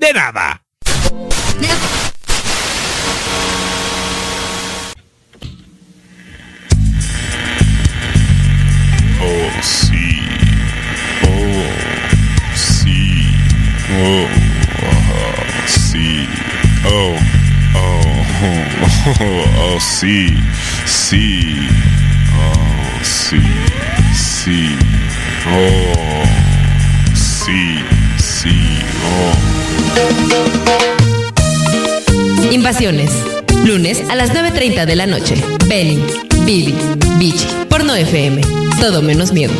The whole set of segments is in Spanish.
de nada. Oh, sí. Oh, sí. Oh, ah, sí. Oh, oh, oh, oh, sí. Sí. Oh, sí. Sí. Oh, sí. Sí. Oh. Invasiones. Lunes a las 9.30 de la noche. Benny, Billy, Beach, Porno FM. Todo menos miedo.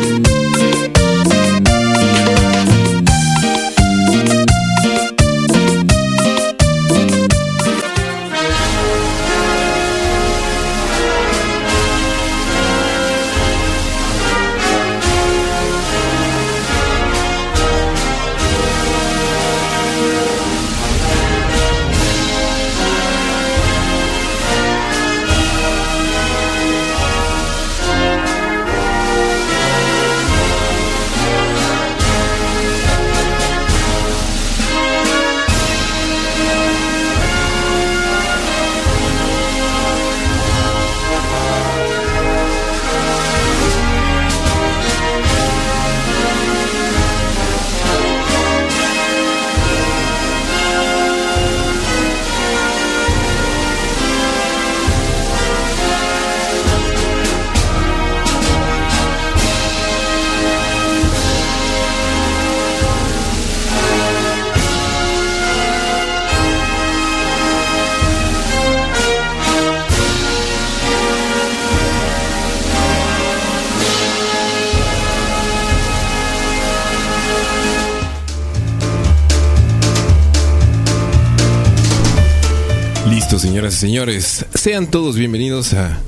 Señoras y señores. Sean todos bienvenidos a.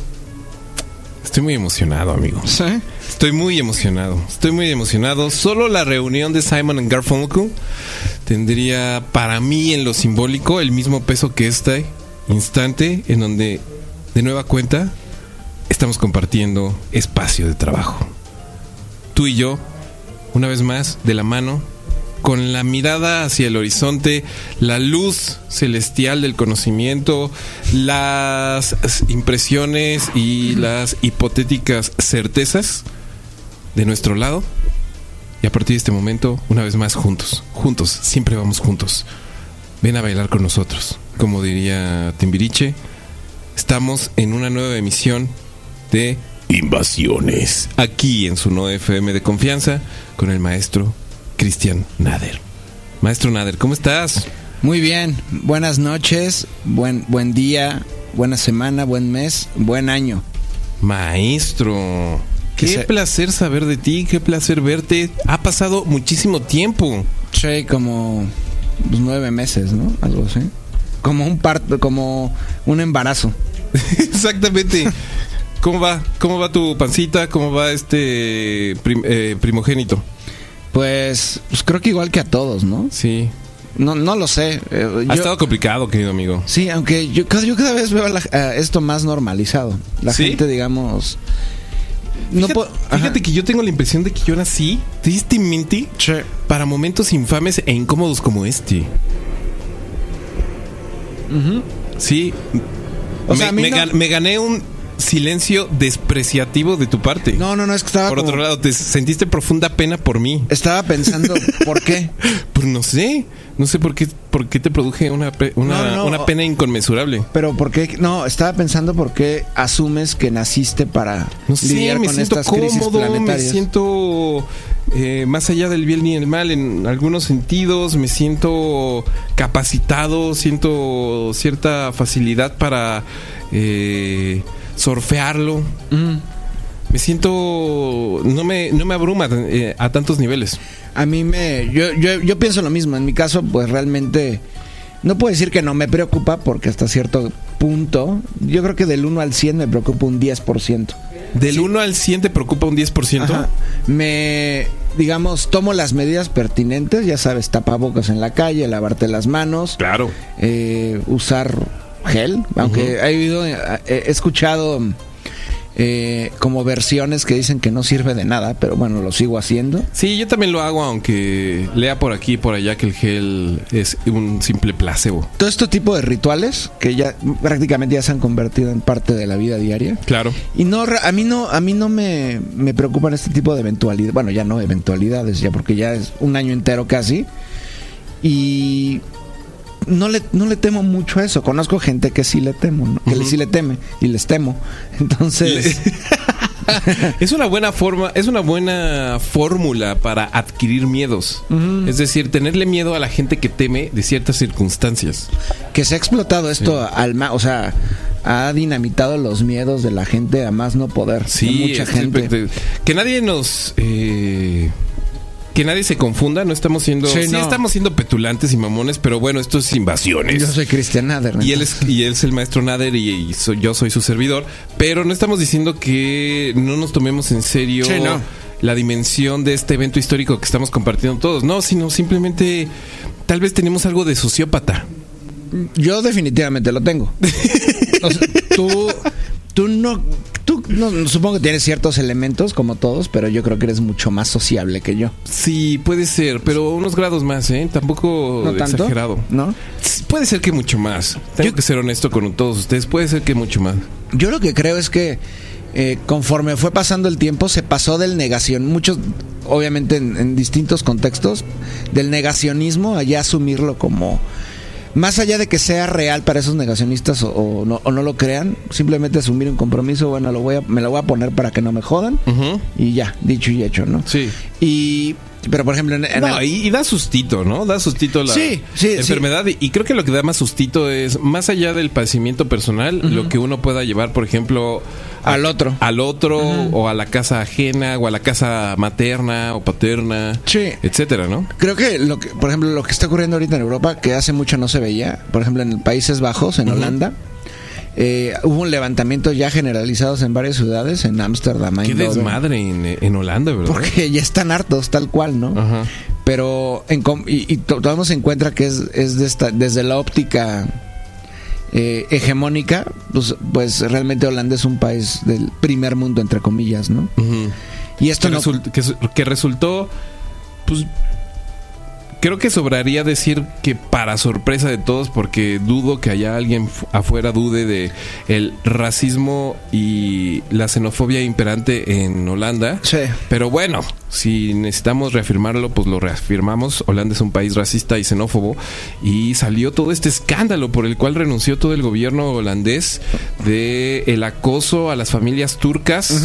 Estoy muy emocionado, amigo. ¿Sí? Estoy muy emocionado. Estoy muy emocionado. Solo la reunión de Simon and Garfunkel tendría para mí en lo simbólico el mismo peso que este instante en donde de nueva cuenta estamos compartiendo espacio de trabajo. Tú y yo, una vez más, de la mano, con la mirada hacia el horizonte, la luz celestial del conocimiento, las impresiones y las hipotéticas certezas de nuestro lado. Y a partir de este momento, una vez más, juntos, juntos, siempre vamos juntos. Ven a bailar con nosotros. Como diría Timbiriche, estamos en una nueva emisión de Invasiones. Aquí en su no FM de confianza con el maestro Cristian Nader. Maestro Nader, ¿cómo estás? Muy bien. Buenas noches, buen, buen día, buena semana, buen mes, buen año. Maestro, qué se- placer saber de ti, qué placer verte. Ha pasado muchísimo tiempo. Sí, como pues, nueve meses, ¿no? Algo así. Como un parto, como un embarazo. Exactamente. ¿Cómo va? ¿Cómo va tu pancita? ¿Cómo va este prim- eh, primogénito? Pues, pues creo que igual que a todos, ¿no? Sí. No, no lo sé. eh, Ha yo- estado complicado, querido amigo. Sí, aunque yo, cada- yo cada vez veo la- esto más normalizado. La ¿Sí? gente, digamos... No fíjate, puedo- fíjate que yo tengo la impresión de que yo nací, tristemente, Sí. para momentos infames e incómodos como este. Sí. O me, sea, a mí me no- gan- me gané un silencio despreciativo de tu parte. No, no, no, es que estaba Por como- otro lado, te sentiste profunda pena por mí. Estaba pensando, ¿por qué? Pues no sé, no sé por qué, por qué te produje una, una, No, no, una pena inconmensurable. Pero ¿por qué? No, estaba pensando por qué asumes que naciste para No sé, lidiar me con siento estas crisis cómodo, me planetarias. siento eh, más allá del bien y el mal en algunos sentidos, me siento capacitado, siento cierta facilidad para eh, surfearlo. Mm. Me siento, no me, no me abruma eh, a tantos niveles. A mí me... Yo, yo, yo pienso lo mismo. En mi caso, pues realmente no puedo decir que no me preocupa porque hasta cierto punto, yo creo que del 1 al 100 me preocupa un 10%. Del 1 al 100 te preocupa un 10%. Ajá. Me, digamos, tomo las medidas pertinentes, ya sabes, tapabocas en la calle, lavarte las manos, Claro. eh, usar gel, aunque he, oído, eh, he escuchado eh, como versiones que dicen que no sirve de nada, pero bueno, lo sigo haciendo. Sí, yo también lo hago, aunque lea por aquí y por allá que el gel es un simple placebo. Todo este tipo de rituales que ya prácticamente ya se han convertido en parte de la vida diaria. Claro. Y no, a mí no, a mí no me, me preocupan este tipo de eventualidades. Bueno, ya no eventualidades, ya porque ya es un año entero casi. Y no le, no le temo mucho a eso. Conozco gente que sí le temo, ¿no? que le- sí le teme y les temo. Entonces, Es una buena forma, es una buena fórmula para adquirir miedos. Es decir, tenerle miedo a la gente que teme de ciertas circunstancias. que se ha explotado esto al ma- o sea, ha dinamitado los miedos de la gente a más no poder. de Sí, mucha gente. Que nadie nos. eh, que nadie se confunda, no estamos siendo. Sí, Sí, no. estamos siendo petulantes y mamones, pero bueno, esto es invasiones. Yo soy Cristian Nader. Y él es, y él es el maestro Nader y, y soy- yo soy su servidor. Pero no estamos diciendo que no nos tomemos en serio Sí, no. la dimensión de este evento histórico que estamos compartiendo todos. No, sino simplemente tal vez tenemos algo de sociópata. Yo definitivamente lo tengo. O sea, tú, tú no, no, supongo que tienes ciertos elementos como todos, pero yo creo que eres mucho más sociable que yo. Sí, puede ser, pero unos grados más, ¿eh? Tampoco ¿No tanto? exagerado. ¿No? Puede ser que mucho más. Tengo Yo- que ser honesto con todos ustedes. Puede ser que mucho más. Yo lo que creo es que eh, conforme fue pasando el tiempo, se pasó del negación, muchos, obviamente en, en distintos contextos, del negacionismo a ya asumirlo como. Más allá de que sea real para esos negacionistas o, o no, o no lo crean, simplemente asumir un compromiso, bueno, lo voy a, me lo voy a poner para que no me jodan Ujú. y ya, dicho y hecho, ¿no? Sí. Y, pero por ejemplo, en, en No, el- y, y da sustito, ¿no? Da sustito la Sí, sí, enfermedad. Y, y creo que lo que da más sustito es, más allá del padecimiento personal, lo que uno pueda llevar, por ejemplo, Al otro. Al otro, o a la casa ajena, o a la casa materna o paterna, Sí. etcétera, ¿no? Creo que lo que, por ejemplo, lo que está ocurriendo ahorita en Europa, que hace mucho no se veía, por ejemplo, en Países Bajos, en Holanda, eh, hubo un levantamiento ya generalizados en varias ciudades, en Ámsterdam, Qué desmadre en, en Holanda, ¿verdad? porque ya están hartos, tal cual, ¿no? Ajá. Pero en y, y to- tomamos en cuenta que es, es de esta- desde la óptica eh, hegemónica, pues, pues realmente Holanda es un país del primer mundo, entre comillas, ¿no? Y esto que, no... result- que su- que resultó, pues, creo que sobraría decir que para sorpresa de todos, porque dudo que haya alguien fu- afuera dude de el racismo y la xenofobia imperante en Holanda. Sí. Pero bueno, si necesitamos reafirmarlo, pues lo reafirmamos. Holanda es un país racista y xenófobo y salió todo este escándalo por el cual renunció todo el gobierno holandés de el acoso a las familias turcas.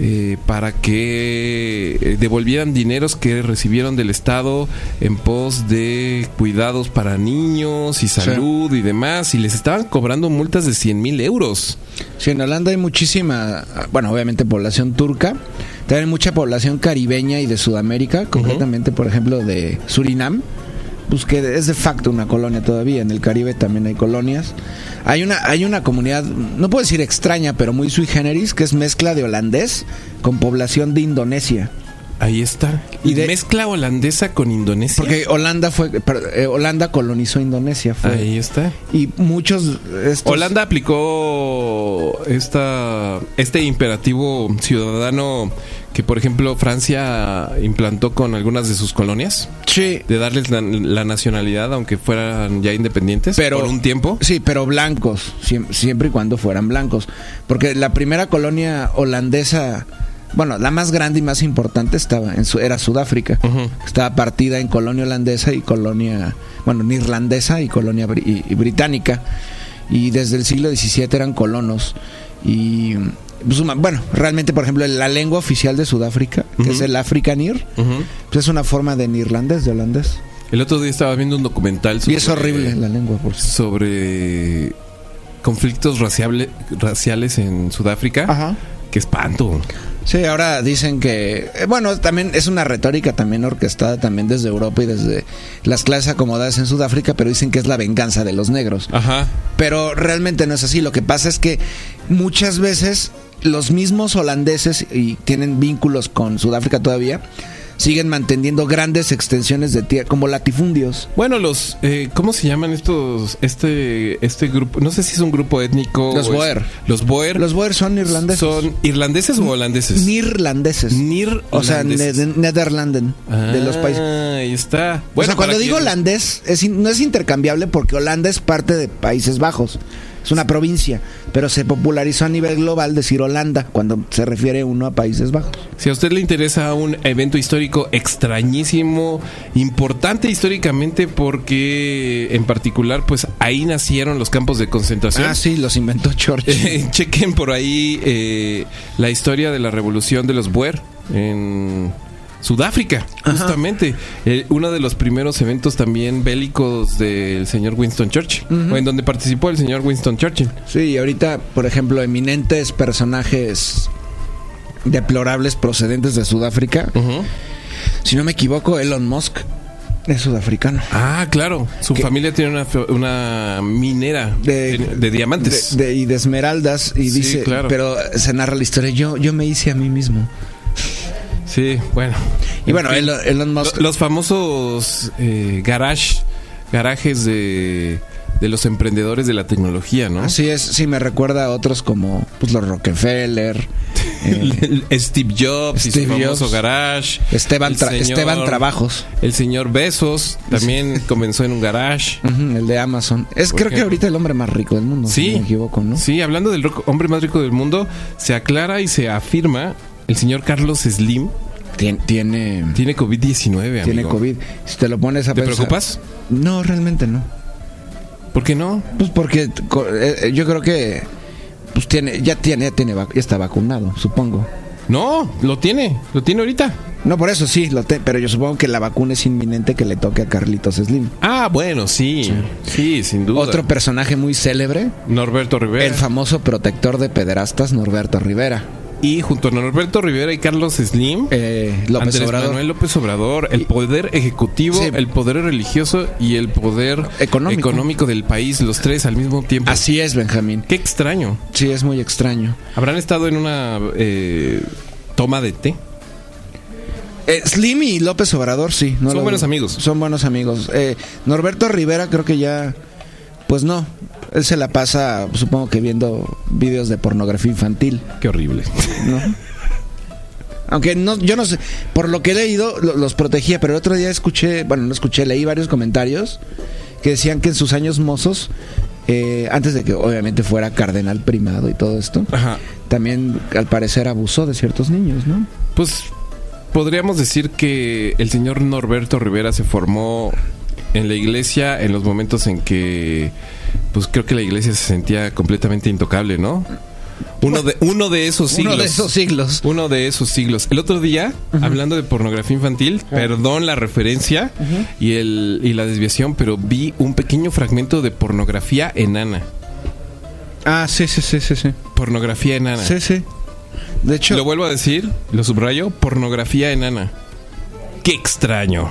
Eh, para que eh, devolvieran dineros que recibieron del Estado en pos de cuidados para niños y salud y demás, y les estaban cobrando multas de 100 mil euros. Sí, en Holanda hay muchísima, bueno, obviamente población turca, también hay mucha población caribeña y de Sudamérica, concretamente, por ejemplo, de Surinam, pues que es de facto una colonia todavía, en el Caribe también hay colonias. Hay una, hay una comunidad, no puedo decir extraña, pero muy sui generis, que es mezcla de holandés con población de Indonesia. Ahí está. Y de- mezcla holandesa con Indonesia. Porque Holanda fue, eh, Holanda colonizó Indonesia, fue. Ahí está. Y muchos... estos- Holanda aplicó esta, este imperativo ciudadano que, por ejemplo, Francia implantó con algunas de sus colonias, Sí, de darles la, la nacionalidad, aunque fueran ya independientes, Pero- por un tiempo. Sí, pero blancos, siem- siempre y cuando fueran blancos. Porque la primera colonia holandesa, bueno, la más grande y más importante estaba en su, era Sudáfrica. Estaba partida en colonia holandesa y colonia, bueno, neerlandesa y colonia y británica. Y desde el siglo XVII eran colonos. Y, pues, bueno, realmente, por ejemplo, la lengua oficial de Sudáfrica, que es el Afrikaner, Ujú. pues es una forma de neerlandés, de holandés. El otro día estaba viendo un documental Y es horrible la lengua, por cierto. sobre conflictos raciable- raciales en Sudáfrica. Ajá. Qué espanto. Sí, ahora dicen que, eh, bueno, también es una retórica también orquestada también desde Europa y desde las clases acomodadas en Sudáfrica, pero dicen que es la venganza de los negros. Ajá. Pero realmente no es así. Lo que pasa es que muchas veces los mismos holandeses, y tienen vínculos con Sudáfrica todavía, siguen manteniendo grandes extensiones de tierra, como latifundios. Bueno, los, eh, ¿cómo se llaman estos, este, este grupo? No sé si es un grupo étnico. Los o es- Boer. Los Boer. Los Boer son irlandeses. ¿Son irlandeses o holandeses? Nirlandeses. Nir O sea, ne- holandeses. de Nederlanden, de los países. Ah, ahí está. o sea, cuando digo holandés, es no es intercambiable porque Holanda es parte de Países Bajos. Es una provincia, pero se popularizó a nivel global decir Holanda cuando se refiere uno a Países Bajos. Si a usted le interesa un evento histórico extrañísimo, importante históricamente porque en particular pues ahí nacieron los campos de concentración. Ah, sí, los inventó Churchill. Eh, chequen por ahí eh, la historia de la revolución de los Boer en Sudáfrica, justamente. Eh, uno de los primeros eventos también bélicos del señor Winston Churchill, o en donde participó el señor Winston Churchill. Sí, y ahorita, por ejemplo, eminentes personajes deplorables procedentes de Sudáfrica. Si no me equivoco, Elon Musk es sudafricano. Ah, claro. Su familia tiene una, una minera de, de diamantes. de- y de esmeraldas. Y Sí, dice, claro. pero se narra la historia. Yo, yo me hice a mí mismo. Sí, bueno. Y bueno, En fin. Elon, Musk. Lo- Los famosos eh, garage, garajes de, de los emprendedores de la tecnología, ¿no? Así es, sí, me recuerda a otros como pues, los Rockefeller, eh, Steve Jobs y Steve su famoso Jobs. garage. Esteban, El Tra- señor- Esteban Trabajos, El señor Besos también comenzó en un garage. el de Amazon. Es creo que ahorita el hombre más rico del mundo, si Sí, no me equivoco, ¿no? Sí, hablando del hombre más rico del mundo, se aclara y se afirma el señor Carlos Slim Tien- Tiene, tiene COVID-19, amigo. tiene COVID. Si te lo pones a ¿Te pensar- preocupas? No, realmente no. ¿Por qué no? Pues porque eh, eh, yo creo que pues tiene, ya tiene, ya tiene, ya está vacunado, supongo. No, lo tiene, lo tiene ahorita. No, por eso sí, lo te- pero yo supongo que la vacuna es inminente que le toque a Carlitos Slim. Ah, bueno, sí. Sí, sin duda. Otro personaje muy célebre, Norberto Rivera. el famoso protector de pederastas, Norberto Rivera. Y junto a Norberto Rivera y Carlos Slim, Eh, López Andrés Obrador. Manuel López Obrador, el poder ejecutivo, Sí. el poder religioso y el poder Económico. económico del país, los tres al mismo tiempo. Así es, Benjamín. Qué extraño. Sí, es muy extraño. ¿Habrán estado en una eh, toma de té? Eh, Slim y López Obrador, sí. no Son buenos amigos. Son buenos amigos. Eh, Norberto Rivera creo que ya... Pues no. Él se la pasa, supongo que viendo videos de pornografía infantil, Qué horrible. ¿no? Aunque no, yo no sé, por lo que he leído, lo- los protegía, pero el otro día escuché, bueno, no escuché, leí varios comentarios que decían que en sus años mozos, eh, antes de que obviamente fuera cardenal primado y todo esto, Ajá. también al parecer abusó de ciertos niños, ¿no? Pues podríamos decir que el señor Norberto Rivera se formó en la iglesia en los momentos en que, pues creo que la iglesia se sentía completamente intocable, ¿no? Uno de, uno de esos siglos. Uno de esos siglos. Uno de esos siglos. El otro día, hablando de pornografía infantil, perdón la referencia y, el, y la desviación, pero vi un pequeño fragmento de pornografía enana. Ah, sí, sí, sí, sí, sí. Pornografía enana. Sí, sí. De hecho, Lo vuelvo a decir, lo subrayo, pornografía enana. Qué extraño.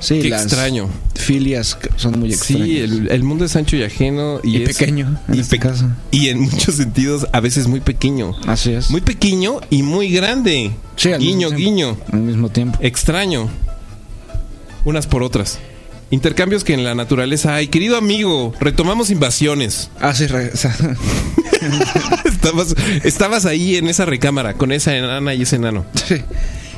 sí, qué las extraño. Filias son muy extrañas. Sí, el, el mundo es ancho y ajeno y, Y es- pequeño, en y, este pe- caso. y en muchos sentidos a veces muy pequeño. Así es. Muy pequeño y muy grande. Sí, al guiño, mismo guiño. Al mismo tiempo. Extraño. Unas por otras. Intercambios que en la naturaleza hay. Querido amigo, retomamos invasiones. Ah, sí, estabas, estabas ahí en esa recámara con esa enana y ese enano. sí.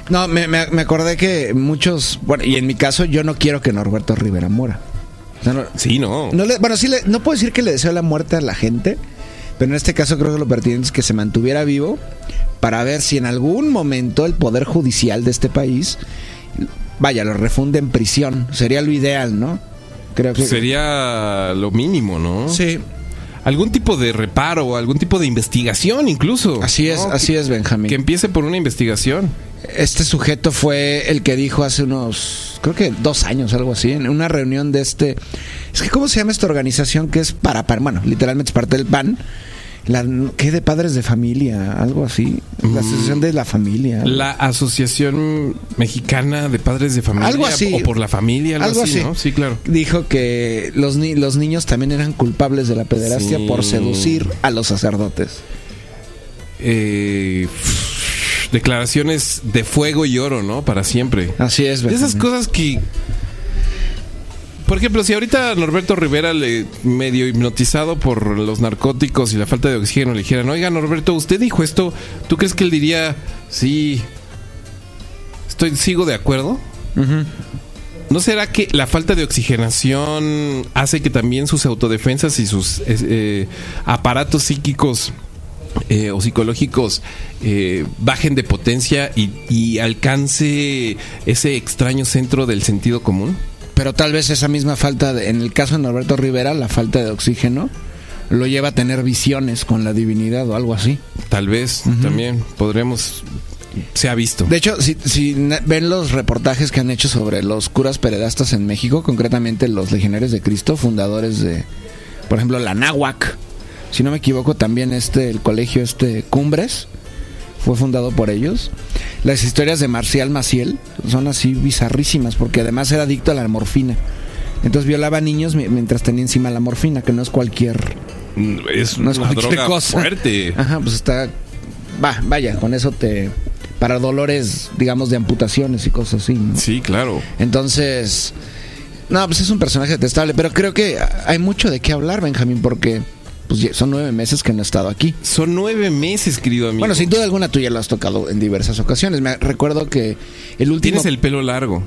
No, me, me- me acordé que muchos, bueno, y en mi caso yo no quiero que Norberto Rivera muera. No, Sí, no. no le- bueno, sí, le- no puedo decir que le deseo la muerte a la gente, pero en este caso creo que lo pertinente es que se mantuviera vivo para ver si en algún momento el poder judicial de este país, vaya, lo refunde en prisión. Sería lo ideal, ¿no? Creo que Sería lo mínimo, ¿no? Sí, Algún tipo de reparo, algún tipo de investigación incluso. así es, así es, Benjamín. Que empiece por una investigación. Este sujeto fue el que dijo hace unos, creo que dos años, algo así, en una reunión de este. Es que, ¿cómo se llama esta organización que es para, para bueno, literalmente es parte del PAN? La, ¿Qué de padres de familia? Algo así. La asociación de la familia. La Asociación Mexicana de Padres de Familia. Algo así. O por la familia, algo, Algo así, así. ¿no? Sí, claro. Dijo que los, ni- los niños también eran culpables de la pederastia Sí. por seducir a los sacerdotes. Eh, declaraciones de fuego y oro, ¿no? Para siempre. Así es, De esas Benjamín. cosas que. Por ejemplo, si ahorita Norberto Rivera le medio hipnotizado por los narcóticos y la falta de oxígeno le dijeran, oiga Norberto, usted dijo esto, ¿tú crees que él diría, sí, estoy, sigo de acuerdo? ¿No será que la falta de oxigenación hace que también sus autodefensas y sus eh, eh, aparatos psíquicos eh, o psicológicos eh, bajen de potencia y, y alcance ese extraño centro del sentido común? Pero tal vez esa misma falta, de- en el caso de Norberto Rivera, la falta de oxígeno lo lleva a tener visiones con la divinidad o algo así. Tal vez también podremos... Se ha visto. De hecho, si, si ven los reportajes que han hecho sobre los curas peredastas en México, concretamente los legionarios de Cristo, fundadores de, por ejemplo, la Náhuac, si no me equivoco, también este, el colegio este Cumbres, fue fundado por ellos. Las historias de Marcial Maciel son así bizarrísimas, porque además era adicto a la morfina. Entonces violaba a niños mi- mientras tenía encima la morfina, que no es cualquier es no es una cualquier droga cosa. fuerte. Ajá, pues está. Va, vaya, con eso te. Para dolores, digamos, de amputaciones y cosas así. ¿no? Sí, claro. Entonces. No, pues es un personaje detestable, pero creo que hay mucho de qué hablar, Benjamín, porque pues son nueve meses que no he estado aquí. Son nueve meses, querido amigo. Bueno, sin duda alguna tú ya lo has tocado en diversas ocasiones. Me recuerdo que el último. Tienes el pelo largo,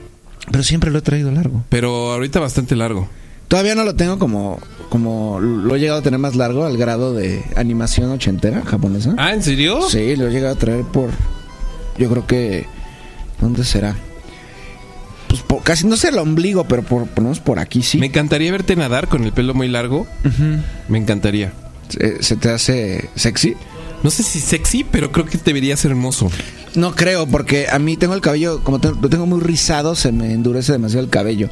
Pero siempre lo he traído largo. pero ahorita bastante largo. Todavía no lo tengo como. como lo he llegado a tener más largo al grado de animación ochentera japonesa. Ah, ¿en serio? Sí, lo he llegado a traer por. Yo creo que. ¿Dónde será? Pues por, casi, no sé el ombligo, pero por, por, por aquí sí. Me encantaría verte nadar con el pelo muy largo. Me encantaría. ¿Se, se te hace sexy? No sé si sexy, pero creo que te verías hermoso. No creo, porque a mí tengo el cabello, como lo tengo muy rizado, se me endurece demasiado el cabello.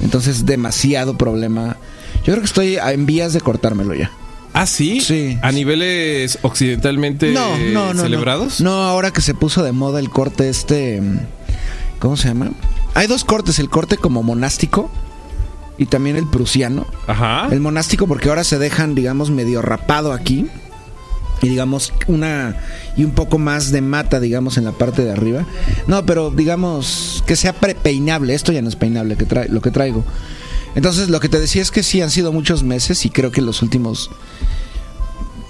Entonces, demasiado problema. Yo creo que estoy en vías de cortármelo ya. Ah, sí. Sí. A niveles occidentalmente No, no, no. celebrados. No. Ahora que se puso de moda el corte este. ¿Cómo se llama? Hay dos cortes: el corte como monástico y también el prusiano. Ajá. El monástico porque ahora se dejan, digamos, medio rapado aquí. Y digamos, una. Y un poco más de mata, digamos, en la parte de arriba. No, pero digamos que sea pre- peinable. Esto ya no es peinable que lo que traigo. Entonces, lo que te decía es que sí han sido muchos meses y creo que los últimos.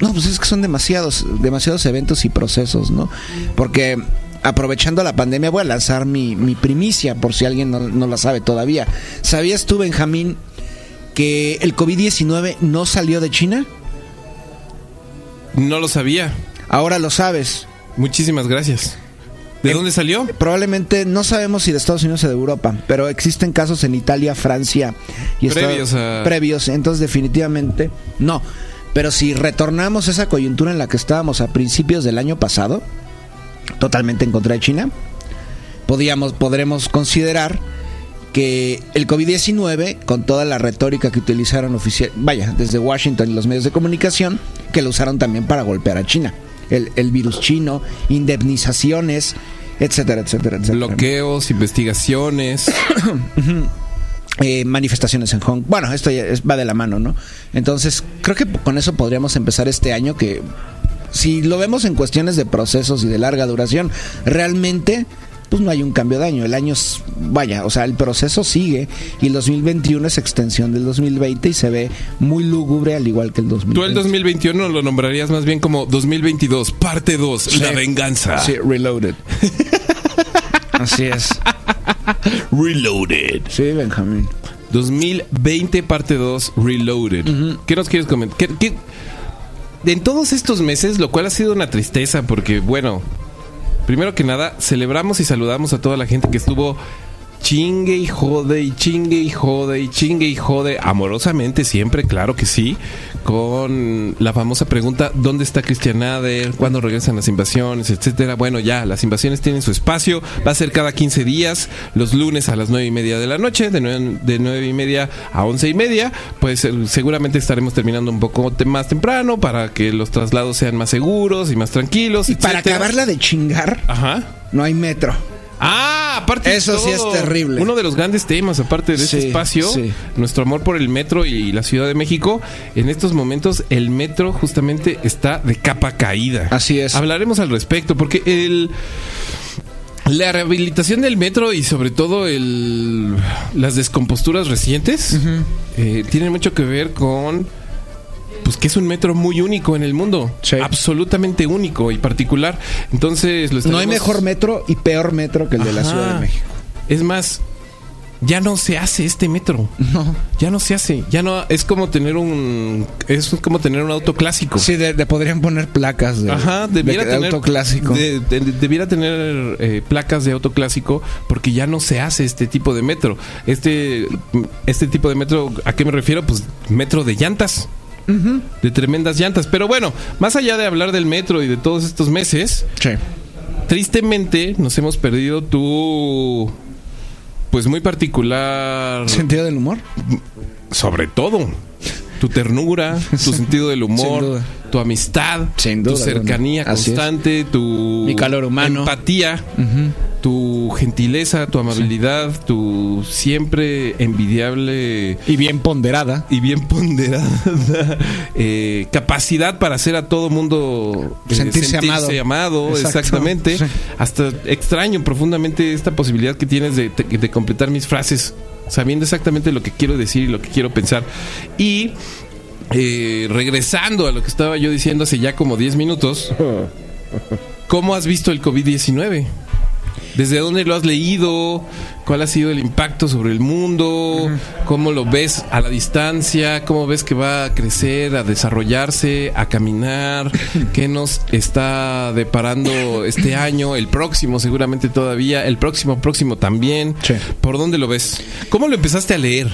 No, pues es que son demasiados, demasiados eventos y procesos, ¿no? Porque aprovechando la pandemia voy a lanzar mi, mi primicia, por si alguien no, no la sabe todavía. ¿Sabías tú, Benjamín, que el COVID-19 no salió de China? No lo sabía. Ahora lo sabes. Muchísimas gracias. ¿De Eh, dónde salió? Probablemente no sabemos si de Estados Unidos o de Europa, pero existen casos en Italia, Francia y Previos Estados- a- previos, entonces definitivamente no. Pero si retornamos a esa coyuntura en la que estábamos a principios del año pasado, totalmente en contra de China, podríamos, podremos considerar que el COVID-19, con toda la retórica que utilizaron oficial, vaya, desde Washington y los medios de comunicación, que lo usaron también para golpear a China. El, el virus chino, indemnizaciones, etcétera, etcétera, etcétera. Bloqueos, investigaciones. Eh, manifestaciones en Hong Bueno, esto ya es- va de la mano, ¿no? Entonces, creo que con eso podríamos empezar este año que, si lo vemos en cuestiones de procesos y de larga duración, realmente, pues no hay un cambio de año. El año, es- vaya, o sea, el proceso sigue y el 2021 es extensión del 2020 y se ve muy lúgubre al igual que el 2020. Tú el 2021 lo nombrarías más bien como 2022, parte 2, la venganza. Sí, reloaded. Así es. Reloaded. Sí, Benjamín. 2020, parte 2, Reloaded. ¿Qué nos quieres comentar? ¿Qué- qué- En todos estos meses, lo cual ha sido una tristeza, porque, bueno, primero que nada, celebramos y saludamos a toda la gente que estuvo chingue y jode y chingue y jode y chingue y jode amorosamente siempre, claro que sí, con la famosa pregunta ¿dónde está Christian Nader? ¿Cuándo regresan las invasiones? etcétera. Bueno, ya, las invasiones tienen su espacio, va a ser cada 15 días, los lunes a las nueve y media de la noche, de nueve, de nueve y media a once y media, pues eh, seguramente estaremos terminando un poco más temprano para que los traslados sean más seguros y más tranquilos. Y para acabarla de chingar, Ajá. no hay metro. Ah, aparte de Eso sí es terrible. Uno de los grandes temas, aparte de este Sí, espacio, sí. nuestro amor por el metro y la Ciudad de México. En estos momentos, el metro justamente está de capa caída. Así es. Hablaremos al respecto, porque el. La rehabilitación del metro y sobre todo el, las descomposturas recientes eh, tienen mucho que ver con pues que es un metro muy único en el mundo, Sí. absolutamente único y particular. Entonces lo No hay mejor metro y peor metro que el de la. Ciudad de México. Es más, ya no se hace este metro. No. Ya no se hace. Ya no es como tener un es como tener un auto clásico. Sí, de, de- podrían poner placas de, Ajá, de- debiera de tener auto clásico. de- de- debiera tener eh, placas de auto clásico porque ya no se hace este tipo de metro. Este este tipo de metro, ¿a qué me refiero? Pues metro de llantas. De tremendas llantas. Pero bueno, más allá de hablar del metro y de todos estos meses, Sí. tristemente nos hemos perdido tu pues muy particular ¿Sentido del humor? sobre todo tu ternura, tu sentido del humor, tu amistad, tu cercanía bueno, constante, tu Mi calor humano. empatía, tu gentileza, tu amabilidad, tu siempre envidiable Y bien ponderada. y bien ponderada eh, capacidad para hacer a todo mundo eh, Sentirse amado. amado, Exacto. exactamente. Sí. Hasta extraño profundamente esta posibilidad que tienes de, de- de completar mis frases sabiendo exactamente lo que quiero decir y lo que quiero pensar. Y eh, regresando a lo que estaba yo diciendo hace ya como 10 minutos, ¿cómo has visto el COVID-19? ¿Desde dónde lo has leído? ¿Cuál ha sido el impacto sobre el mundo? ¿Cómo lo ves a la distancia? ¿Cómo ves que va a crecer, a desarrollarse, a caminar? ¿Qué nos está deparando este año? El próximo seguramente todavía, el próximo próximo también. Sí. ¿Por dónde lo ves? ¿Cómo lo empezaste a leer?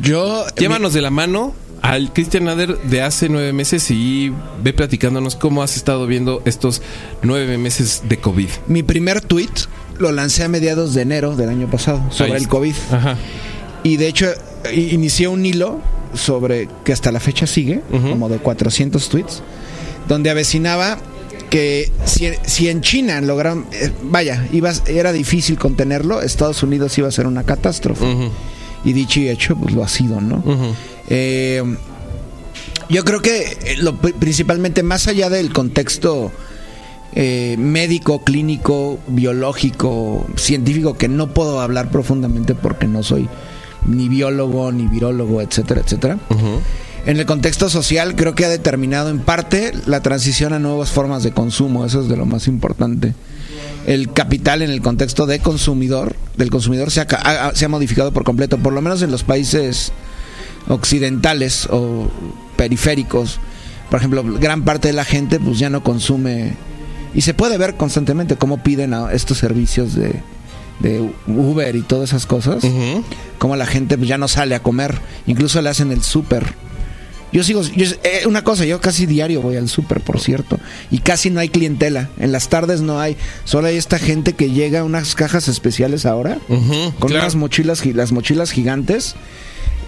Yo. Llévanos de la mano al Christian Nader de hace nueve meses y ve platicándonos cómo has estado viendo estos nueve meses de COVID. Mi primer tweet lo lancé a mediados de enero del año pasado sobre el. COVID. Ajá. Y de hecho, inicié un hilo sobre que hasta la fecha sigue, como de 400 tweets, donde avecinaba que si, si en China lograron, eh, vaya, iba, era difícil contenerlo, Estados Unidos iba a ser una catástrofe. Y dicho y hecho, pues lo ha sido, ¿no? Eh, yo creo que eh, lo, pri- principalmente más allá del contexto eh, médico, clínico, biológico, científico, que no puedo hablar profundamente porque no soy ni biólogo, ni virólogo, etcétera, etcétera. En el contexto social creo que ha determinado en parte la transición a nuevas formas de consumo, eso es de lo más importante. El capital en el contexto de consumidor, del consumidor se ha, ha- se ha modificado por completo, por lo menos en los países occidentales o periféricos. Por ejemplo, gran parte de la gente pues ya no consume y se puede ver constantemente cómo piden a estos servicios de, de Uber y todas esas cosas Ujú. como la gente pues, ya no sale a comer, incluso le hacen el súper. Yo sigo, yo- eh, una cosa, yo casi diario voy al súper, por cierto, y casi no hay clientela. En las tardes no hay, solo hay esta gente que llega a unas cajas especiales ahora, con claro. unas mochilas, las mochilas gigantes,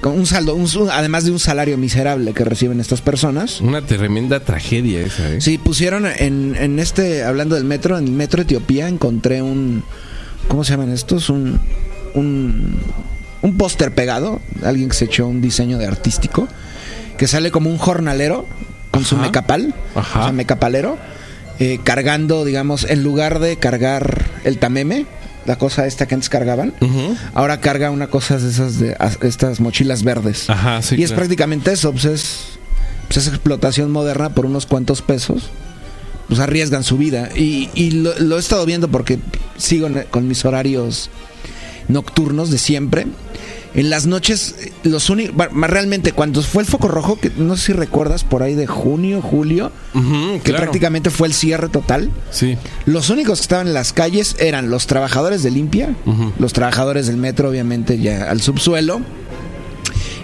con un saldo, un además de un salario miserable que reciben estas personas. Una tremenda tragedia esa, ¿eh? Sí, pusieron en, en este, hablando del metro, en el metro Etiopía encontré un, ¿cómo se llaman estos? Un, un, un póster pegado, alguien que se echó un diseño de artístico, que sale como un jornalero con su mecapal, Ajá. o sea, mecapalero, eh, cargando, digamos, en lugar de cargar el tameme, la cosa esta que antes cargaban, ahora carga una cosa de esas de as- estas mochilas verdes. Ajá, sí, y es claro. prácticamente eso, pues es, pues es explotación moderna por unos cuantos pesos. Pues arriesgan su vida. Y, y lo, lo he estado viendo porque sigo con mis horarios nocturnos de siempre. En las noches, eh, los únicos, realmente cuando fue el foco rojo, que no sé si recuerdas por ahí de junio, julio, que claro. prácticamente fue el cierre total. Sí. Los únicos que estaban en las calles eran los trabajadores de limpia, los trabajadores del metro, obviamente, ya al subsuelo.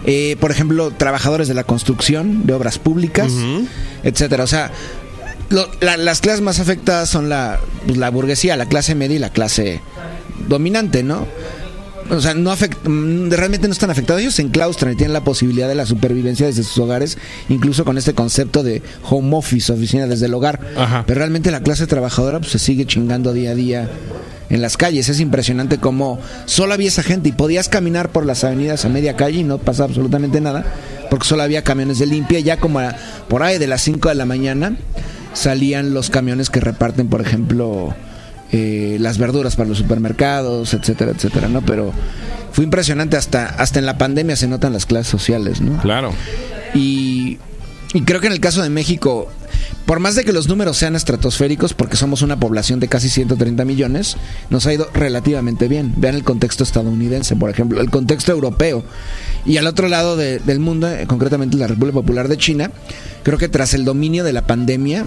Eh, por ejemplo, trabajadores de la construcción, de obras públicas, Ujú. etcétera. O sea, lo- la- las clases más afectadas son la, pues, la burguesía, la clase media y la clase dominante, ¿no? O sea, no afect- mm, realmente no están afectados. Ellos se enclaustran y tienen la posibilidad de la supervivencia desde sus hogares, incluso con este concepto de home office, oficina desde el hogar. Ajá. Pero realmente la clase trabajadora pues, se sigue chingando día a día en las calles. Es impresionante cómo solo había esa gente y podías caminar por las avenidas a media calle y no pasaba absolutamente nada, porque solo había camiones de limpia. Ya como a- por ahí de las 5 de la mañana salían los camiones que reparten, por ejemplo, eh, las verduras para los supermercados, etcétera, etcétera, ¿no? Pero fue impresionante, hasta, hasta en la pandemia se notan las clases sociales, ¿no? Claro. Y, y creo que en el caso de México, por más de que los números sean estratosféricos, porque somos una población de casi 130 millones, nos ha ido relativamente bien. Vean el contexto estadounidense, por ejemplo, el contexto europeo. Y al otro lado de- del mundo, eh, concretamente la República Popular de China, creo que tras el dominio de la pandemia,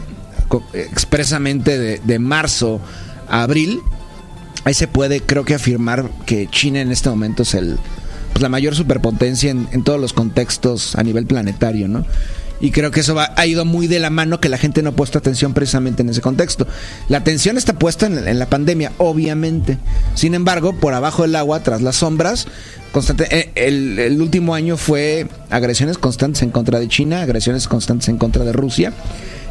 expresamente de, de marzo a abril, ahí se puede, creo que afirmar que China en este momento es el pues, la mayor superpotencia en, en todos los contextos a nivel planetario, ¿no? Y creo que eso va- ha ido muy de la mano que la gente no ha puesto atención precisamente en ese contexto. La atención está puesta en, en la pandemia, obviamente. Sin embargo, por abajo del agua, tras las sombras, constante, eh, el, el último año fue agresiones constantes en contra de China, agresiones constantes en contra de Rusia.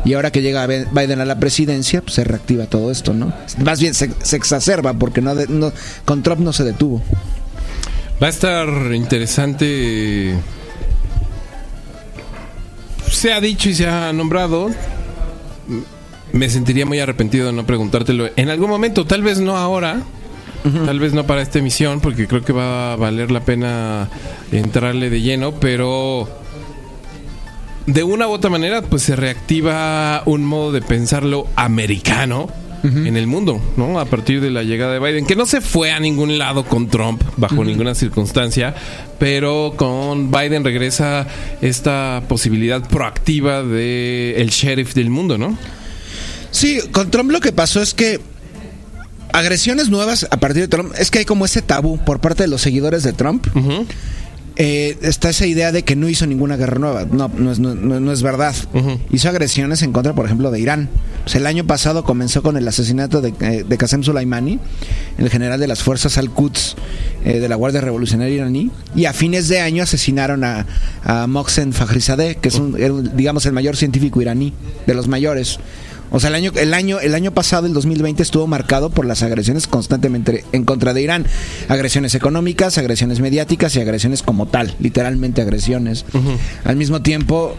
Y ahora que llega Biden a la presidencia, pues se reactiva todo esto, ¿no? Más bien se, se exacerba porque no, de- no- con Trump no se detuvo. Va a estar interesante. Se ha dicho y se ha nombrado. Me sentiría muy arrepentido de no preguntártelo en algún momento, tal vez no ahora, tal vez no para esta emisión, porque creo que va a valer la pena entrarle de lleno, pero de una u otra manera, pues se reactiva un modo de pensarlo americano en el mundo, ¿no? A partir de la llegada de Biden, que no se fue a ningún lado con Trump bajo ninguna circunstancia, pero con Biden regresa esta posibilidad proactiva de el sheriff del mundo, ¿no? Sí, con Trump lo que pasó es que agresiones nuevas a partir de Trump, es que hay como ese tabú por parte de los seguidores de Trump. Ujú. Eh, está esa idea de que no hizo ninguna guerra nueva. No, no es, no, no- es verdad. Hizo agresiones en contra, por ejemplo, de Irán. El año pasado comenzó con el asesinato de, eh, de Qasem Soleimani, el general de las fuerzas Al-Quds eh, de la Guardia Revolucionaria iraní. Y a fines de año asesinaron a, a Mohsen Fakhrizadeh, que es un, digamos el mayor científico iraní, de los mayores. O sea, el año, el año, el año pasado, el 2020, estuvo marcado por las agresiones constantemente en contra de Irán. Agresiones económicas, agresiones mediáticas y agresiones como tal, literalmente agresiones. Al mismo tiempo,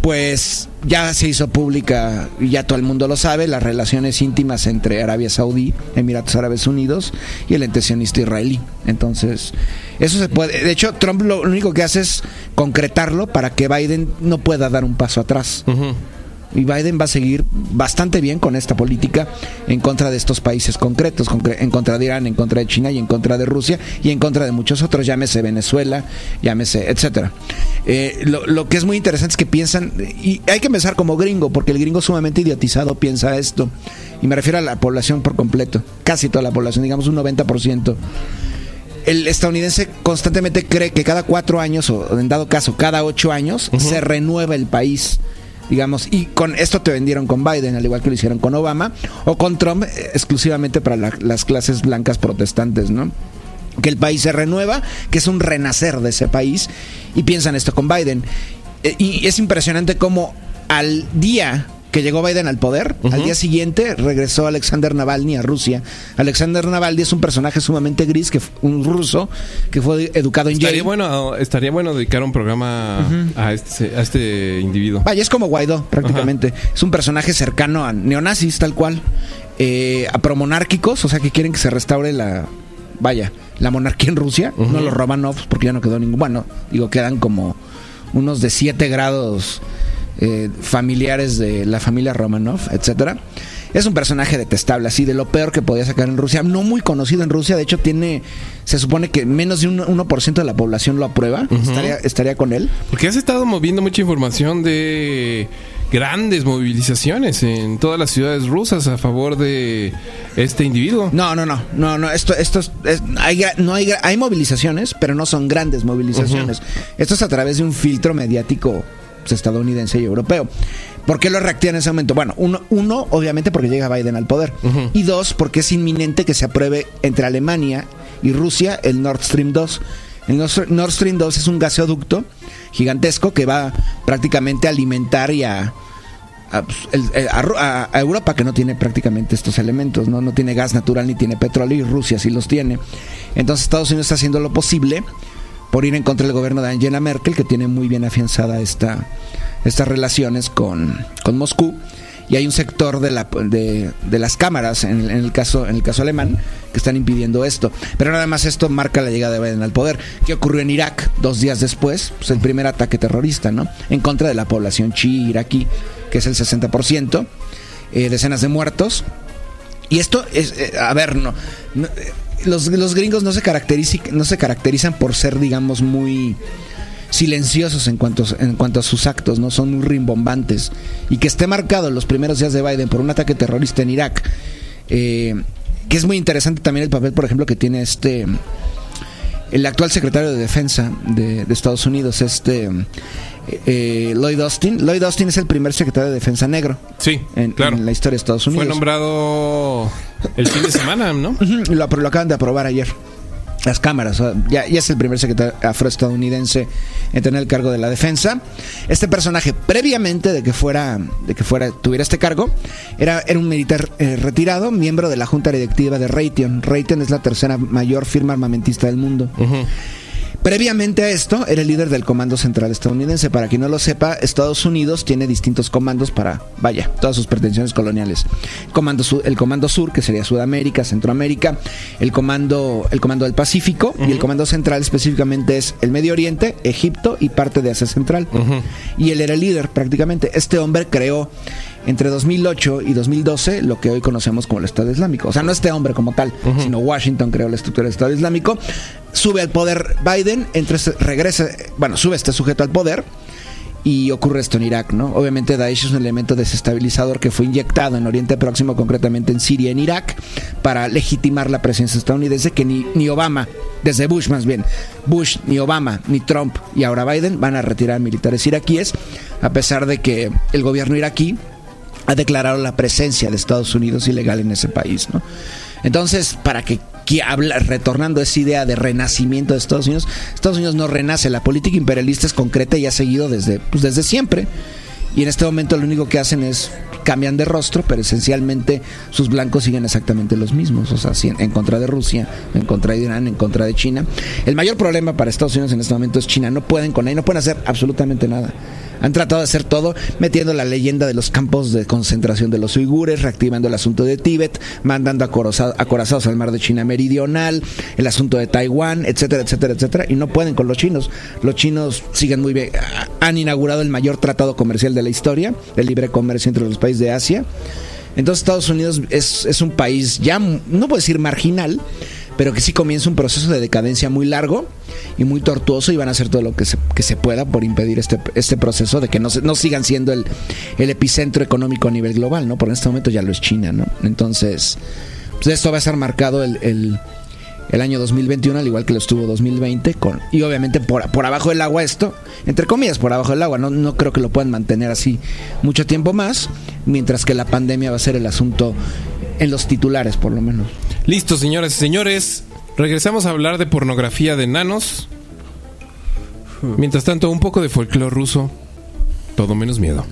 pues ya se hizo pública, y ya todo el mundo lo sabe, las relaciones íntimas entre Arabia Saudí, Emiratos Árabes Unidos y el ente sionista israelí. Entonces, eso se puede. De hecho, Trump lo único que hace es concretarlo para que Biden no pueda dar un paso atrás. Y Biden va a seguir bastante bien con esta política en contra de estos países concretos, concre- en contra de Irán, en contra de China y en contra de Rusia y en contra de muchos otros, llámese Venezuela, llámese, etcétera. Eh, lo, lo que es muy interesante es que piensan, y hay que pensar como gringo, porque el gringo sumamente idiotizado piensa esto, y me refiero a la población por completo, casi toda la población, digamos un 90% el estadounidense constantemente cree que cada cuatro años, o en dado caso cada ocho años, se renueva el país. Digamos, y con esto te vendieron con Biden, al igual que lo hicieron con Obama, o con Trump, eh, exclusivamente para la- las clases blancas protestantes, ¿no? Que el país se renueva, que es un renacer de ese país, y piensan esto con Biden. Eh, y es impresionante cómo al día que llegó Biden al poder, al día siguiente regresó Alexander Navalny a Rusia. Alexander Navalny es un personaje sumamente gris, que un ruso que fue educado en Estaría Yale. bueno, estaría bueno dedicar un programa a, este, a este individuo. Vaya, es como Guaidó, prácticamente. Es un personaje cercano a neonazis, tal cual. Eh, a promonárquicos, o sea, que quieren que se restaure la. Vaya, la monarquía en Rusia. No los Romanovs, porque ya no quedó ningún. Bueno, digo, quedan como unos de 7 grados eh, familiares de la familia Romanov, etcétera. Es un personaje detestable, así de lo peor que podía sacar en Rusia. No muy conocido en Rusia, de hecho tiene, se supone que menos de un 1% de la población lo aprueba. estaría, estaría con él. Porque has estado moviendo mucha información de grandes movilizaciones en todas las ciudades rusas a favor de este individuo. No, no, no, no, no. Esto, esto es, es- hay, no hay, hay movilizaciones, pero no son grandes movilizaciones. Esto es a través de un filtro mediático pues, estadounidense y europeo. ¿Por qué lo reactiva en ese momento? Bueno, uno, uno, obviamente porque llega Biden al poder. Y dos, porque es inminente que se apruebe entre Alemania y Rusia el Nord Stream 2. El Nord Stream- Nord Stream 2 es un gasoducto gigantesco que va prácticamente a alimentar y a, a, pues, a- a Europa que no tiene prácticamente estos elementos, ¿no? no tiene gas natural ni tiene petróleo y Rusia sí los tiene. Entonces Estados Unidos está haciendo lo posible por ir en contra del gobierno de Angela Merkel que tiene muy bien afianzada esta, estas relaciones con, con Moscú y hay un sector de, la, de, de las cámaras en, el- en el caso en el caso alemán que están impidiendo esto pero nada más esto marca la llegada de Biden al poder ¿qué ocurrió en Irak dos días después? pues el primer ataque terrorista ¿no? en contra de la población chií iraquí que es el 60% eh, decenas de muertos y esto es, eh, a ver, no, no, eh, los, los gringos no se, caracterizan, no se caracterizan por ser, digamos, muy silenciosos en cuanto, en cuanto a sus actos, no son muy rimbombantes. Y que esté marcado en los primeros días de Biden por un ataque terrorista en Irak, eh, que es muy interesante también el papel, por ejemplo, que tiene este el actual secretario de Defensa de, de Estados Unidos, este eh, Lloyd Austin. Lloyd Austin es el primer secretario de Defensa negro Sí, en, claro. en la historia de Estados Unidos. Fue nombrado el fin de semana, ¿no? Lo, lo acaban de aprobar ayer. Las cámaras, ya, ya es el primer secretario afroestadounidense en tener el cargo de la defensa. Este personaje, previamente de que fuera, de que fuera, tuviera este cargo, era, era un militar eh, retirado, miembro de la junta directiva de Raytheon. Raytheon es la tercera mayor firma armamentista del mundo. Previamente a esto, era el líder del Comando Central estadounidense. Para quien no lo sepa, Estados Unidos tiene distintos comandos para, vaya, todas sus pretensiones coloniales. Comando el Comando Sur, que sería Sudamérica, Centroamérica, el Comando, el comando del Pacífico, y el Comando Central específicamente es el Medio Oriente, Egipto y parte de Asia Central. Y él era el líder prácticamente. Este hombre creó entre 2008 y 2012 lo que hoy conocemos como el Estado Islámico. O sea, no este hombre como tal, sino Washington creó la estructura del Estado Islámico. Sube al poder Biden, entre, regresa, bueno, sube este sujeto al poder y ocurre esto en Irak, ¿no? Obviamente Daesh es un elemento desestabilizador que fue inyectado en Oriente Próximo, concretamente en Siria y en Irak, para legitimar la presencia estadounidense que ni, ni Obama, desde Bush más bien, Bush, ni Obama, ni Trump y ahora Biden van a retirar militares iraquíes, a pesar de que el gobierno iraquí ha declarado la presencia de Estados Unidos ilegal en ese país, ¿no? Entonces, para que, que habla, retornando a esa idea de renacimiento de Estados Unidos, Estados Unidos no renace, la política imperialista es concreta y ha seguido desde, pues, desde siempre. Y en este momento lo único que hacen es cambian de rostro, pero esencialmente sus blancos siguen exactamente los mismos, o sea, en contra de Rusia, en contra de Irán, en contra de China. El mayor problema para Estados Unidos en este momento es China, no pueden con él, no pueden hacer absolutamente nada. Han tratado de hacer todo metiendo la leyenda de los campos de concentración de los uigures, reactivando el asunto de Tíbet, mandando acoraza- acorazados al mar de China Meridional, el asunto de Taiwán, etcétera, etcétera, etcétera. Y no pueden con los chinos. Los chinos siguen muy bien. Han inaugurado el mayor tratado comercial de la historia, el libre comercio entre los países de Asia. Entonces Estados Unidos es, es un país ya, no puedo decir marginal, pero que sí comienza un proceso de decadencia muy largo y muy tortuoso y van a hacer todo lo que se, que se pueda por impedir este, este proceso de que no, se- no sigan siendo el, el epicentro económico a nivel global, ¿no? Porque en este momento ya lo es China, ¿no? Entonces, pues esto va a estar marcado el, el, el año 2021, al igual que lo estuvo 2020, con, y obviamente por, por abajo del agua esto, entre comillas, por abajo del agua, no, no creo que lo puedan mantener así mucho tiempo más, mientras que la pandemia va a ser el asunto en los titulares, por lo menos. Listo, señoras y señores. Regresamos a hablar de pornografía de enanos. Mientras tanto, un poco de folclore ruso. Todo menos miedo.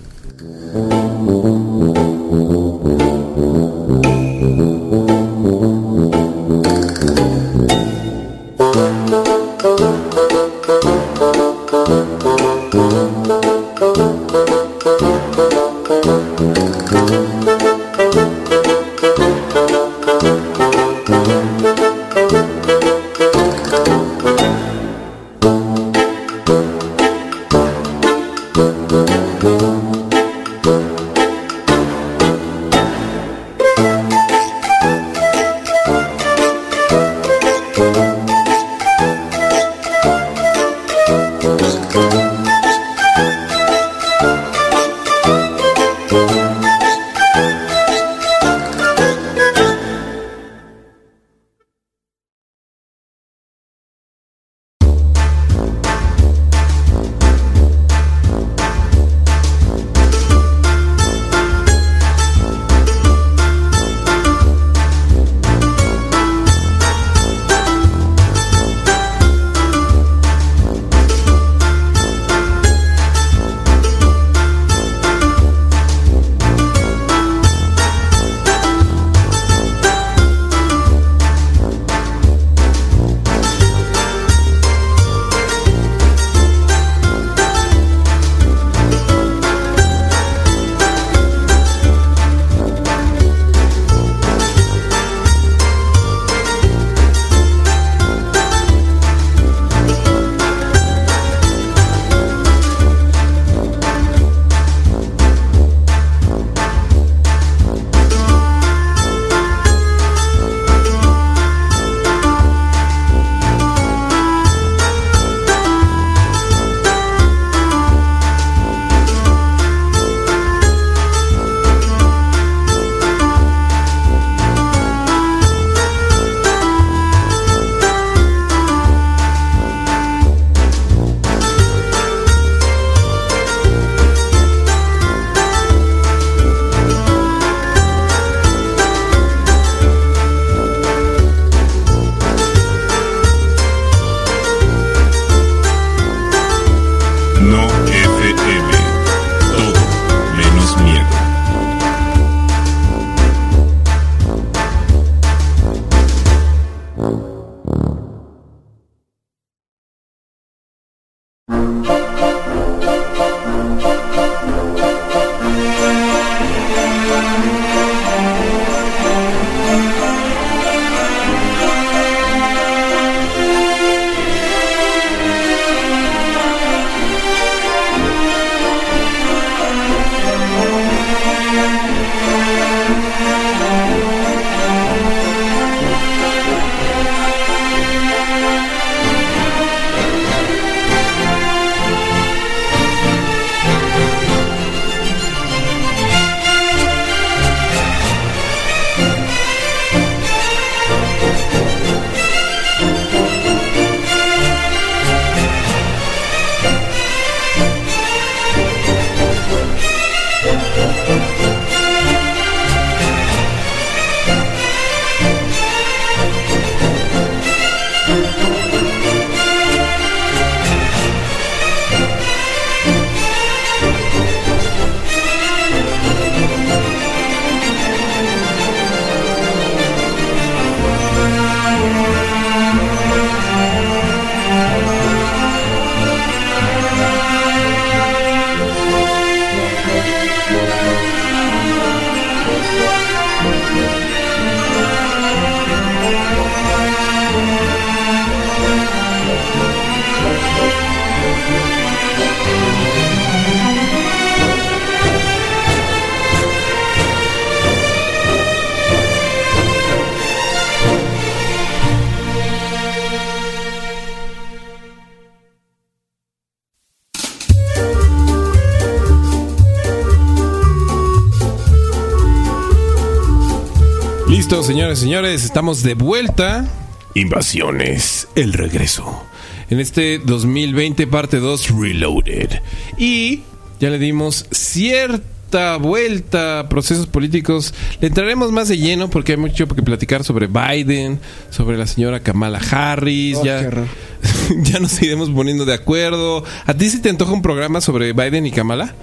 Señores, señores, estamos de vuelta. Invasiones, el regreso. En este 2020, parte 2, Reloaded. Y ya le dimos cierta vuelta a procesos políticos. Le entraremos más de lleno porque hay mucho que platicar sobre Biden, sobre la señora Kamala Harris. Oh, ya, ya nos iremos poniendo de acuerdo. ¿A ti se te antoja un programa sobre Biden y Kamala?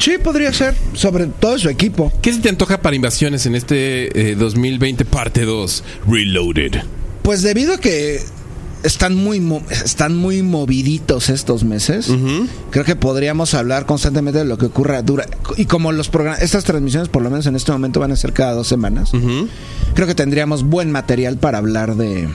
Sí, podría ser, sobre todo su equipo. ¿Qué se te antoja para invasiones en este eh, 2020 parte 2 Reloaded? Pues debido a que están muy están muy moviditos estos meses, creo que podríamos hablar constantemente de lo que ocurra dura y como los programas estas transmisiones por lo menos en este momento van a ser cada dos semanas, creo que tendríamos buen material para hablar de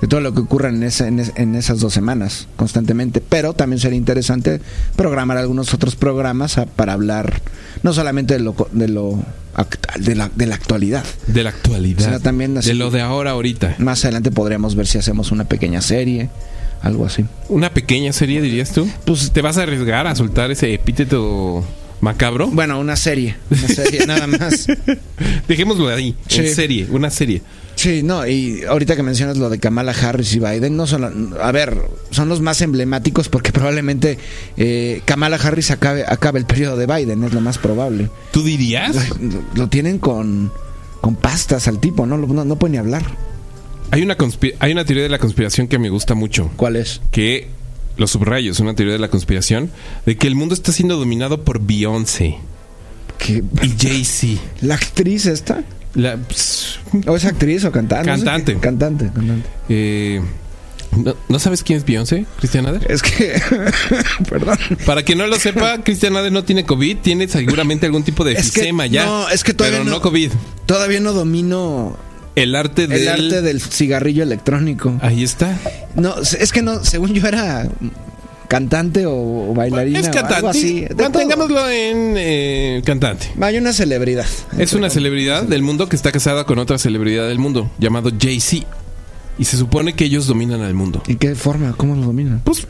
de todo lo que ocurra en, ese- en, es- en esas dos semanas constantemente. Pero también sería interesante programar algunos otros programas a- para hablar no solamente de lo, de lo de la, de la actualidad. De la actualidad. Sino también así- de lo de ahora, ahorita. Más adelante podríamos ver si hacemos una pequeña serie, algo así. Una pequeña serie, dirías tú. Pues- ¿Te vas a arriesgar a soltar ese epíteto macabro? Bueno, una serie, una serie nada más. Dejémoslo ahí. En serie, una serie. Sí, no, y ahorita que mencionas lo de Kamala Harris y Biden, no son, a ver, son los más emblemáticos porque probablemente eh, Kamala Harris acabe, acabe el periodo de Biden, es lo más probable. ¿Tú dirías? Lo tienen con, con pastas al tipo, ¿no? No, no puede ni hablar. Hay una, hay una teoría de la conspiración que me gusta mucho. ¿Cuál es? Que los subrayos, una teoría de la conspiración, de que el mundo está siendo dominado por Beyoncé ¿Que y Jay-Z. ¿La actriz esta? La- pss, ¿O es actriz o cantante? No sé Cantante. qué- cantante, cantante. eh, ¿no, no sabes quién es Beyoncé, Cristian Ader? Es que, perdón. Para que no lo sepa, Cristian Ader no tiene COVID, tiene seguramente algún tipo de efisema ya. no, es que todavía pero no no- COVID. Todavía no domino El arte del... el arte del cigarrillo electrónico. Ahí está. No, es que no, según yo era cantante o bailarina es o algo cantante. así. Todo. Mantengámoslo en eh, cantante. Hay una celebridad. Es una celebridad del mundo que está casada con otra celebridad del mundo, llamado Jay-Z. Y se supone que ellos dominan al mundo. ¿En qué forma? ¿Cómo lo dominan? Pues,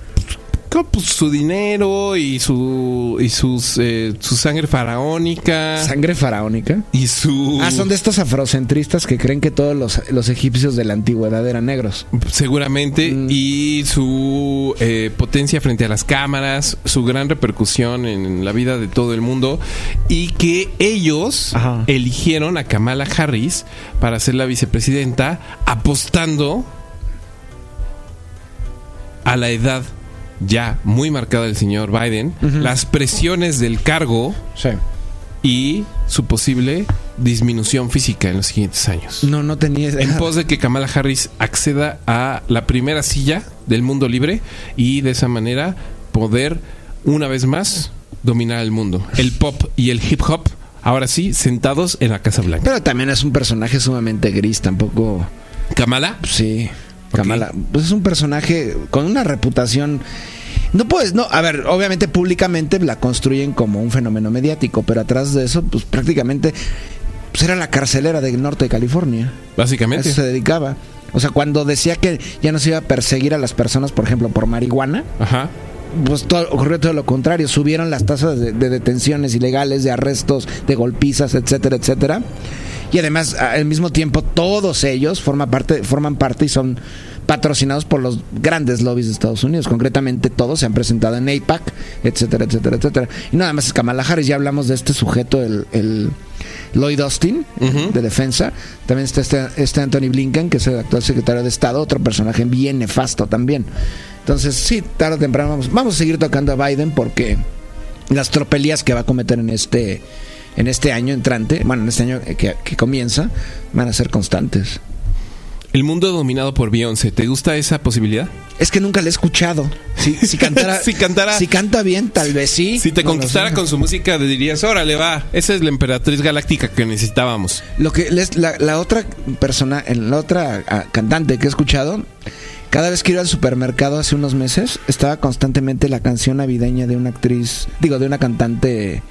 pues, su dinero y su y sus eh, su sangre faraónica ¿Sangre faraónica? y su Ah, son de estos afrocentristas que creen que todos los, los egipcios de la antigüedad eran negros. seguramente Mm. y su eh, potencia frente a las cámaras, su gran repercusión en la vida de todo el mundo y que ellos Ajá. eligieron a Kamala Harris para ser la vicepresidenta apostando a la edad ya muy marcada del señor Biden, las presiones del cargo Sí. y su posible disminución física en los siguientes años. No, no tenía... En pos de que Kamala Harris acceda a la primera silla del mundo libre y de esa manera poder una vez más dominar el mundo. El pop y el hip hop, ahora sí, sentados en la Casa Blanca. Pero también es un personaje sumamente gris, tampoco... Kamala, Sí. Kamala. Pues es un personaje con una reputación. No puedes, no, a ver, obviamente públicamente la construyen como un fenómeno mediático, pero atrás de eso, pues prácticamente pues, era la carcelera del norte de California. A básicamente. eso se dedicaba. O sea, cuando decía que ya no se iba a perseguir a las personas, por ejemplo, por marihuana, Ajá. pues todo, ocurrió todo lo contrario. Subieron las tasas de, de detenciones ilegales, de arrestos, de golpizas, etcétera, etcétera. Y además, a- al mismo tiempo, todos ellos forman parte, forman parte y son patrocinados por los grandes lobbies de Estados Unidos. Concretamente, todos se han presentado en AIPAC, etcétera, etcétera, etcétera. Y nada más es Kamala Harris. Ya hablamos de este sujeto, el, el Lloyd Austin, de defensa. También está este, este Anthony Blinken, que es el actual secretario de Estado, otro personaje bien nefasto también. Entonces, sí, tarde o temprano vamos, vamos a seguir tocando a Biden porque las tropelías que va a cometer en este en este año entrante, bueno, en este año que, que comienza, van a ser constantes. El mundo dominado por Beyoncé. ¿Te gusta esa posibilidad? Es que nunca le he escuchado. Si, si cantara, Si cantara- si canta bien, tal vez sí. Si te No conquistara con su música, dirías, órale, va. Esa es la emperatriz galáctica que necesitábamos. Lo que les- la, la otra persona, la otra ah, cantante que he escuchado, cada vez que iba al supermercado hace unos meses, estaba constantemente la canción navideña de una actriz, digo, de una cantante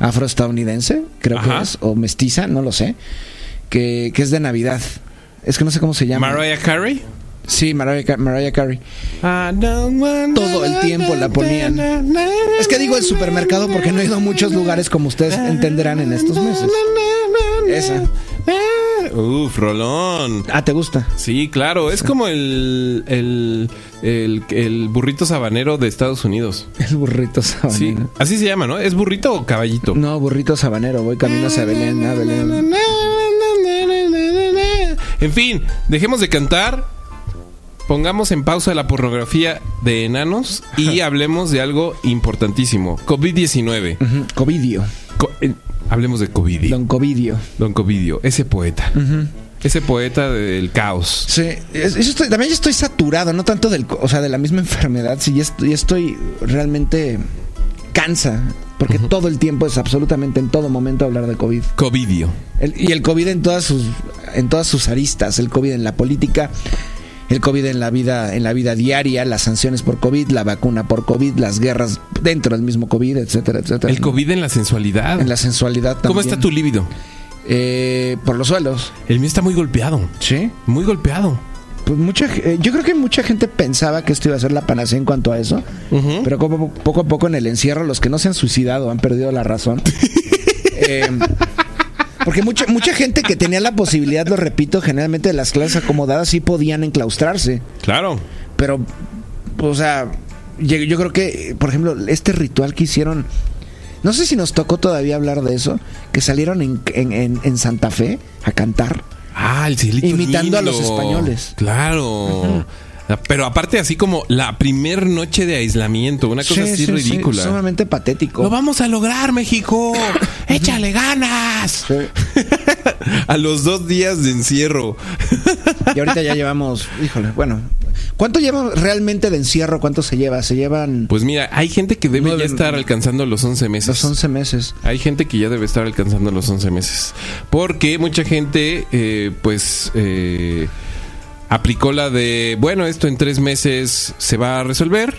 afroestadounidense, creo Ajá. que es, o mestiza, no lo sé, que, que es de Navidad. Es que no sé cómo se llama. Mariah Carey. Sí, Mariah, Mariah Carey. Todo el tiempo la ponían. Es que digo el supermercado porque no he ido a muchos lugares como ustedes entenderán en estos meses. Esa. Uf, Rolón. Ah, ¿te gusta? Sí, claro, es como el, el, el, el burrito sabanero de Estados Unidos. El burrito Sí, sabanero. así se llama, ¿no? ¿Es burrito o caballito? No, burrito sabanero. Voy camino hacia Belén, a Belén. En fin, dejemos de cantar. Pongamos en pausa la pornografía de enanos y hablemos de algo importantísimo. COVID-19. Ujú, Covidio. Co- eh, hablemos de COVID. Don Covidio. Don Covidio, ese poeta. Ese poeta del caos. Sí, es- eso estoy- también ya estoy saturado, no tanto del, o sea, de la misma enfermedad, sí, ya estoy, ya estoy realmente cansa, porque todo el tiempo es absolutamente en todo momento hablar de COVID. Covidio. El- y el COVID en todas sus en todas sus aristas, el COVID en la política, el COVID en la vida, en la vida diaria, las sanciones por COVID, la vacuna por COVID, las guerras dentro del mismo COVID, etcétera, etcétera. El COVID en la sensualidad. En la sensualidad también. ¿Cómo está tu líbido? Eh, por los suelos. El mío está muy golpeado. Sí. Muy golpeado. Pues mucha, eh, yo creo que mucha gente pensaba que esto iba a ser la panacea en cuanto a eso, pero como poco a poco en el encierro los que no se han suicidado han perdido la razón. Eh, porque mucha, mucha gente que tenía la posibilidad, lo repito, generalmente de las clases acomodadas sí podían enclaustrarse, Claro. pero, o sea, yo, yo creo que, por ejemplo, este ritual que hicieron, no sé si nos tocó todavía hablar de eso, que salieron en, en- en- en Santa Fe a cantar. Ah, el cielito Imitando a los españoles. Claro. Pero aparte así como la primer noche de aislamiento, una cosa Sí, así sí, sí, ridícula. sumamente patético. Lo vamos a lograr, México. Échale ganas. Sí. a los dos días de encierro. Y ahorita ya llevamos, híjole, bueno, ¿cuánto lleva realmente de encierro? ¿Cuánto se lleva? Se llevan Pues mira, hay gente que debe ya estar alcanzando los 11 meses. los 11 meses. Hay gente que ya debe estar alcanzando los 11 meses. Porque mucha gente, eh, pues, eh, aplicó la de, bueno, esto en tres meses se va a resolver.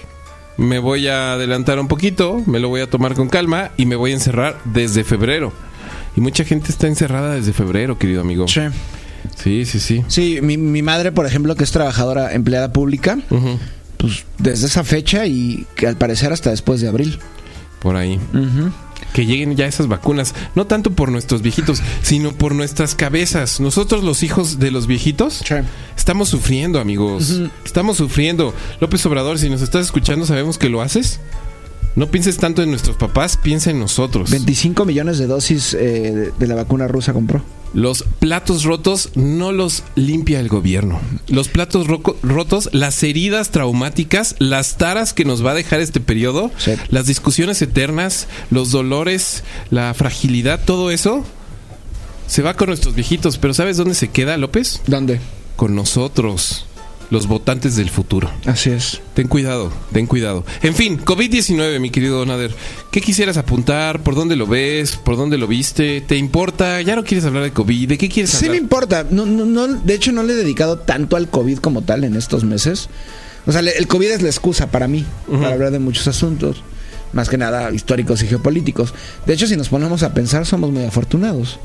Me voy a adelantar un poquito, me lo voy a tomar con calma y me voy a encerrar desde febrero. Y mucha gente está encerrada desde febrero, querido amigo. Sí. Sí, sí, sí. Sí, mi, mi madre, por ejemplo, que es trabajadora empleada pública, pues desde esa fecha y que al parecer hasta después de abril. Por ahí. Que lleguen ya esas vacunas. No tanto por nuestros viejitos, sino por nuestras cabezas. Nosotros, los hijos de los viejitos, Sí. estamos sufriendo, amigos. Estamos sufriendo. López Obrador, si nos estás escuchando, sabemos que lo haces. No pienses tanto en nuestros papás, piensa en nosotros. 25 millones de dosis eh, de, la vacuna rusa compró. Los platos rotos no los limpia el gobierno. Los platos rotos, las heridas traumáticas, las taras que nos va a dejar este periodo, Sí. las discusiones eternas, los dolores, la fragilidad, todo eso se va con nuestros viejitos. Pero ¿sabes dónde se queda, López? ¿Dónde? Con nosotros, los votantes del futuro. Así es. Ten cuidado, ten cuidado. En fin, COVID-19, mi querido Donader. ¿Qué quisieras apuntar? ¿Por dónde lo ves? ¿Por dónde lo viste? ¿Te importa? ¿Ya no quieres hablar de COVID? ¿De qué quieres Sí me hablar? importa. No, no, no, de hecho, no le he dedicado tanto al COVID como tal en estos meses. O sea, el COVID es la excusa para mí, para hablar de muchos asuntos. Más que nada históricos y geopolíticos. De hecho, si nos ponemos a pensar, somos muy afortunados.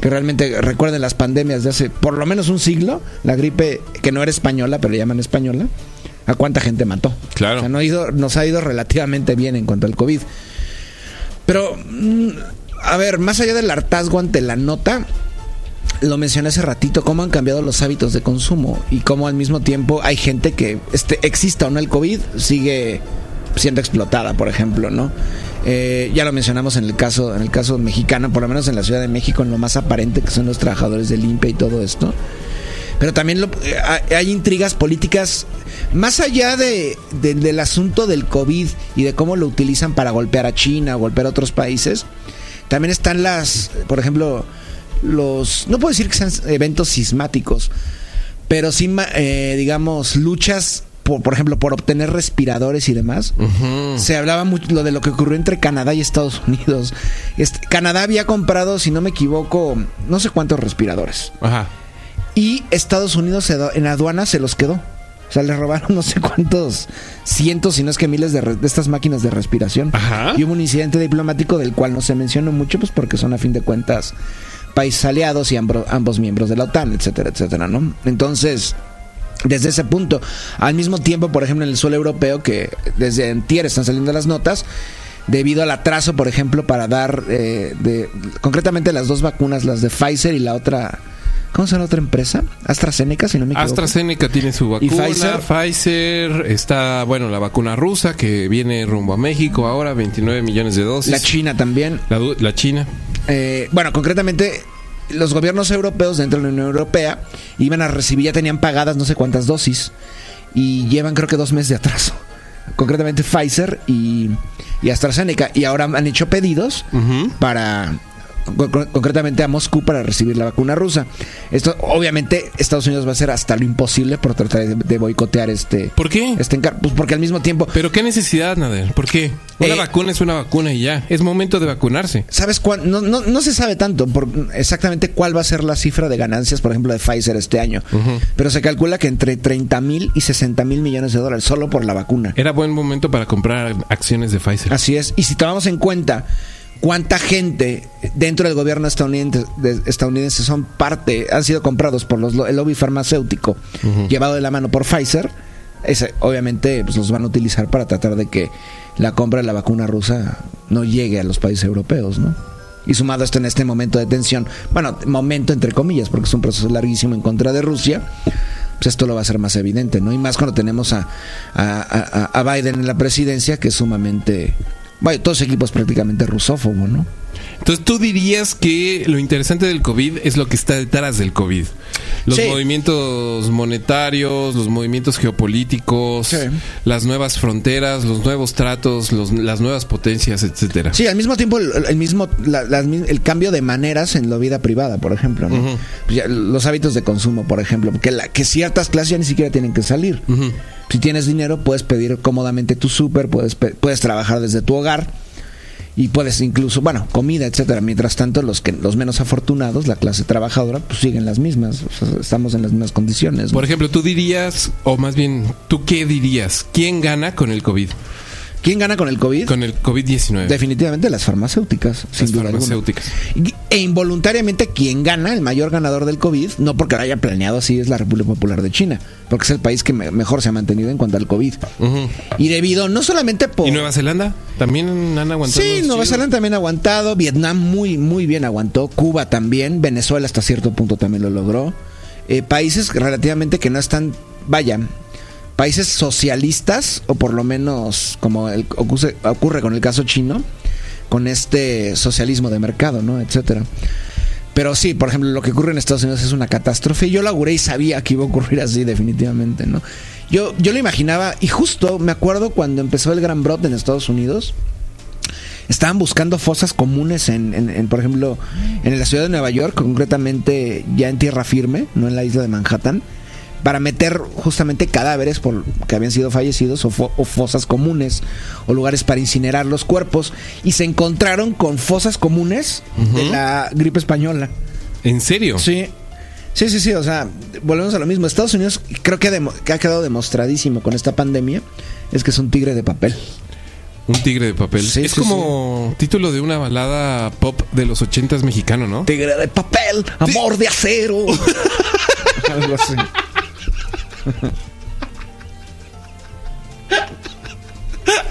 Que realmente recuerden las pandemias de hace por lo menos un siglo. La gripe, que no era española, pero le llaman española. ¿A cuánta gente mató? Claro. O sea, no ha ido, nos ha ido relativamente bien en cuanto al COVID. Pero, mm, a ver, más allá del hartazgo ante la nota, lo mencioné hace ratito, cómo han cambiado los hábitos de consumo y cómo al mismo tiempo hay gente que, este, exista o no el COVID, sigue siendo explotada, por ejemplo, ¿no? Eh, ya lo mencionamos en el caso, en el caso mexicano, por lo menos en la Ciudad de México, en lo más aparente que son los trabajadores de limpia y todo esto. Pero también lo- eh, hay- intrigas políticas más allá de, de- del asunto del COVID y de cómo lo utilizan para golpear a China o golpear a otros países. También están las, por ejemplo, los, no puedo decir que sean eventos sismáticos, pero sí, eh, digamos, luchas, por, por ejemplo, por obtener respiradores y demás. Se hablaba mucho lo de lo que ocurrió entre Canadá y Estados Unidos. Este, Canadá había comprado, si no me equivoco, no sé cuántos respiradores. Ajá. Y Estados Unidos se en aduana se los quedó. O sea, le robaron no sé cuántos cientos, si no es que miles de, estas máquinas de respiración. Ajá. Y hubo un incidente diplomático del cual no se mencionó mucho, pues porque son a fin de cuentas países aliados y ambos miembros de la OTAN, etcétera, etcétera, ¿no? Entonces, desde ese punto, al mismo tiempo, por ejemplo, en el suelo europeo, que desde antier están saliendo las notas, debido al atraso, por ejemplo, para dar, eh, de, concretamente las dos vacunas, las de Pfizer y la otra, ¿cómo se llama la otra empresa? AstraZeneca, si no me equivoco. AstraZeneca tiene su vacuna. ¿Y Pfizer? Pfizer? está, bueno, la vacuna rusa que viene rumbo a México ahora, 29 millones de dosis. La China también. La, la China. Eh, bueno, concretamente, los gobiernos europeos dentro de la Unión Europea iban a recibir, ya tenían pagadas no sé cuántas dosis y llevan creo que dos meses de atraso. Concretamente Pfizer y, y AstraZeneca. Y ahora han hecho pedidos para concretamente a Moscú para recibir la vacuna rusa. Esto, obviamente, Estados Unidos va a hacer hasta lo imposible por tratar de, de boicotear este. ¿Por qué? Este pues porque al mismo tiempo. Pero qué necesidad, Nader. ¿Por qué? Una Eh, vacuna es una vacuna y ya. Es momento de vacunarse. ¿Sabes cuán? No, no, no se sabe tanto por exactamente cuál va a ser la cifra de ganancias, por ejemplo, de Pfizer este año. Pero se calcula que entre 30 mil y 60 mil millones de dólares solo por la vacuna. Era buen momento para comprar acciones de Pfizer. Así es. Y si tomamos en cuenta cuánta gente dentro del gobierno estadounidense, de- estadounidense son parte, han sido comprados por los, lo- el lobby farmacéutico, llevado de la mano por Pfizer, ese, obviamente pues, los van a utilizar para tratar de que la compra de la vacuna rusa no llegue a los países europeos, ¿no? Y sumado esto en este momento de tensión, bueno, momento entre comillas, porque es un proceso larguísimo en contra de Rusia, pues esto lo va a hacer más evidente, ¿no? Y más cuando tenemos a, a, a- a Biden en la presidencia, que es sumamente... Bueno, todo ese equipo es prácticamente rusófobo, ¿no? Entonces tú dirías que lo interesante del COVID es lo que está detrás del COVID. Los Sí. movimientos monetarios, los movimientos geopolíticos, Sí. las nuevas fronteras, los nuevos tratos, los- las nuevas potencias, etcétera. Sí, al mismo tiempo el, el mismo la- el cambio de maneras en la vida privada, por ejemplo. Pues los hábitos de consumo, por ejemplo, que, la, que ciertas clases ya ni siquiera tienen que salir. Ujú. Si tienes dinero, puedes pedir cómodamente tu súper, puedes, puedes trabajar desde tu hogar y puedes incluso, bueno, comida, etcétera. Mientras tanto, los que los menos afortunados, la clase trabajadora, pues siguen las mismas. O sea, estamos en las mismas condiciones. Por ejemplo, tú dirías, o más bien, ¿tú qué dirías? ¿Quién gana con el COVID? ¿Quién gana con el COVID? Con el COVID-19. Definitivamente las farmacéuticas, sin duda farmacéuticas. E involuntariamente quien gana, el mayor ganador del COVID, no porque lo haya planeado así, es la República Popular de China, porque es el país que me- mejor se ha mantenido en cuanto al COVID. Y debido no solamente por... ¿Y Nueva Zelanda? ¿También han aguantado? Sí, Nueva chidos? Zelanda también ha aguantado, Vietnam muy, muy bien aguantó, Cuba también, Venezuela hasta cierto punto también lo logró. Eh, países relativamente que no están, vaya, países socialistas, o por lo menos como ocurre con el caso chino, con este socialismo de mercado, ¿no? Etcétera. Pero sí, por ejemplo, lo que ocurre en Estados Unidos es una catástrofe. Yo lo auguré y sabía que iba a ocurrir así, definitivamente, ¿no? Yo, yo lo imaginaba, y justo me acuerdo cuando empezó el gran brote en Estados Unidos, estaban buscando fosas comunes en, en- en, por ejemplo, en la ciudad de Nueva York, concretamente ya en tierra firme, no en la isla de Manhattan, para meter justamente cadáveres por, que habían sido fallecidos o, fo- o fosas comunes o lugares para incinerar los cuerpos y se encontraron con fosas comunes de la gripe española. ¿En serio? Sí. Sí, sí, sí, o sea, volvemos a lo mismo. Estados Unidos creo que, que ha quedado demostradísimo con esta pandemia, es que es un tigre de papel. Un tigre de papel. Sí, es sí, como título de una balada pop de los ochentas mexicano, ¿no? Tigre de papel, amor de acero. Algo así.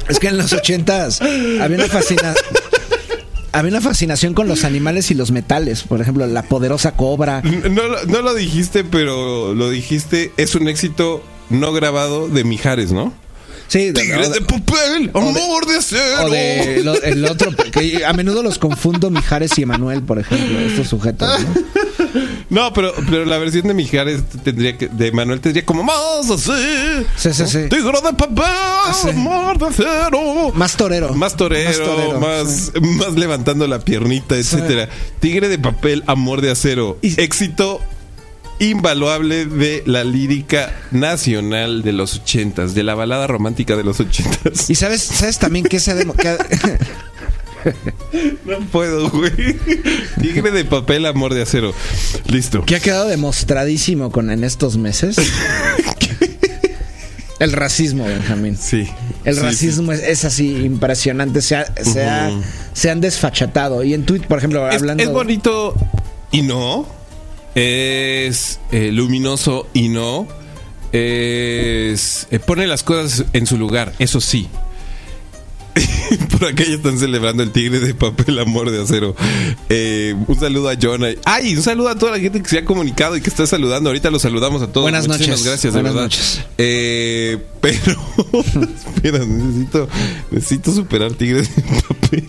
Es que en los ochentas había una fascina- había una fascinación con los animales y los metales. Por ejemplo, la poderosa cobra. No, lo- no lo dijiste, pero lo dijiste. Es un éxito no grabado de Mijares, ¿no? Sí, de- de papel, amor de acero. O de lo- el otro, que a menudo los confundo Mijares y Emanuel, por ejemplo, estos sujetos, ¿no? No, pero, pero la versión de Mijares tendría que, de Manuel tendría como más así. Sí, sí, sí. Tigre de papel, sí. amor de acero. Más torero. Más torero, más, torero, más, levantando la piernita, etcétera. Tigre de papel, amor de acero. Y- Éxito invaluable de la lírica nacional de los ochentas, de la balada romántica de los ochentas. Y sabes, sabes también que se ha demo- que ha- No puedo, güey. Tigre de papel, amor de acero. Listo. que ha quedado demostradísimo con en estos meses. El racismo, Benjamín. Sí. El Sí, racismo es, es así impresionante, se, ha- se, ha- Ujú. se han desfachatado. Y en Twitter, por ejemplo, Es, hablando... es bonito y no. Es eh, luminoso y no. Es. eh, pone las cosas en su lugar, eso sí. Por acá ya están celebrando el tigre de papel amor de acero. Eh, un saludo a Jonah. Ay, un saludo a toda la gente que se ha comunicado y que está saludando. Ahorita los saludamos a todos. Buenas Muchísimas noches. gracias, Buenas de verdad. noches. Eh, pero. espera, necesito, necesito superar tigre de papel.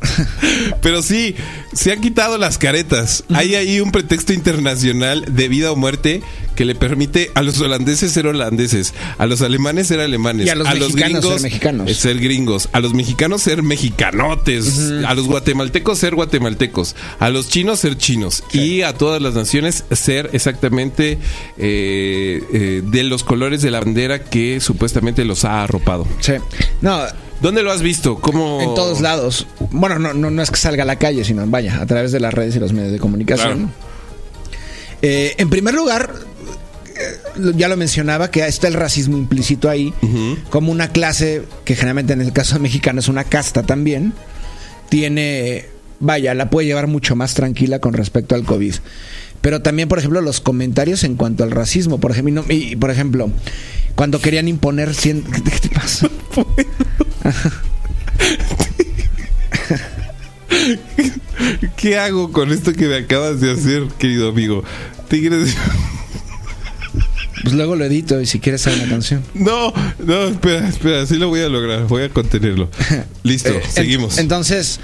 Pero sí, se han quitado las caretas. Hay ahí un pretexto internacional de vida o muerte que le permite a los holandeses ser holandeses, a los alemanes ser alemanes, Y a los mexicanos ser mexicanos. ser gringos, a los mexicanos ser mexicanotes, a los guatemaltecos ser guatemaltecos, a los chinos ser chinos y a todas las naciones ser exactamente eh, eh, de los colores de la bandera que supuestamente los ha arropado. Sí. No, ¿Dónde lo has visto? ¿Cómo? en todos lados. Bueno, no, no, no es que salga a la calle, sino vaya, a través de las redes y los medios de comunicación. Eh, en primer lugar, eh, ya lo mencionaba, que está el racismo implícito ahí, como una clase que generalmente en el caso mexicano es una casta también, tiene, vaya, la puede llevar mucho más tranquila con respecto al COVID. Pero también, por ejemplo, los comentarios en cuanto al racismo, por ejemplo, y por ejemplo, cuando querían imponer cien- ¿Qué te pasa? ¿Qué hago con esto que me acabas de hacer, querido amigo? Tigres. Pues luego lo edito y si quieres hacer una canción. No, no, espera, espera, sí lo voy a lograr, voy a contenerlo. Listo, Eh, seguimos. Entonces,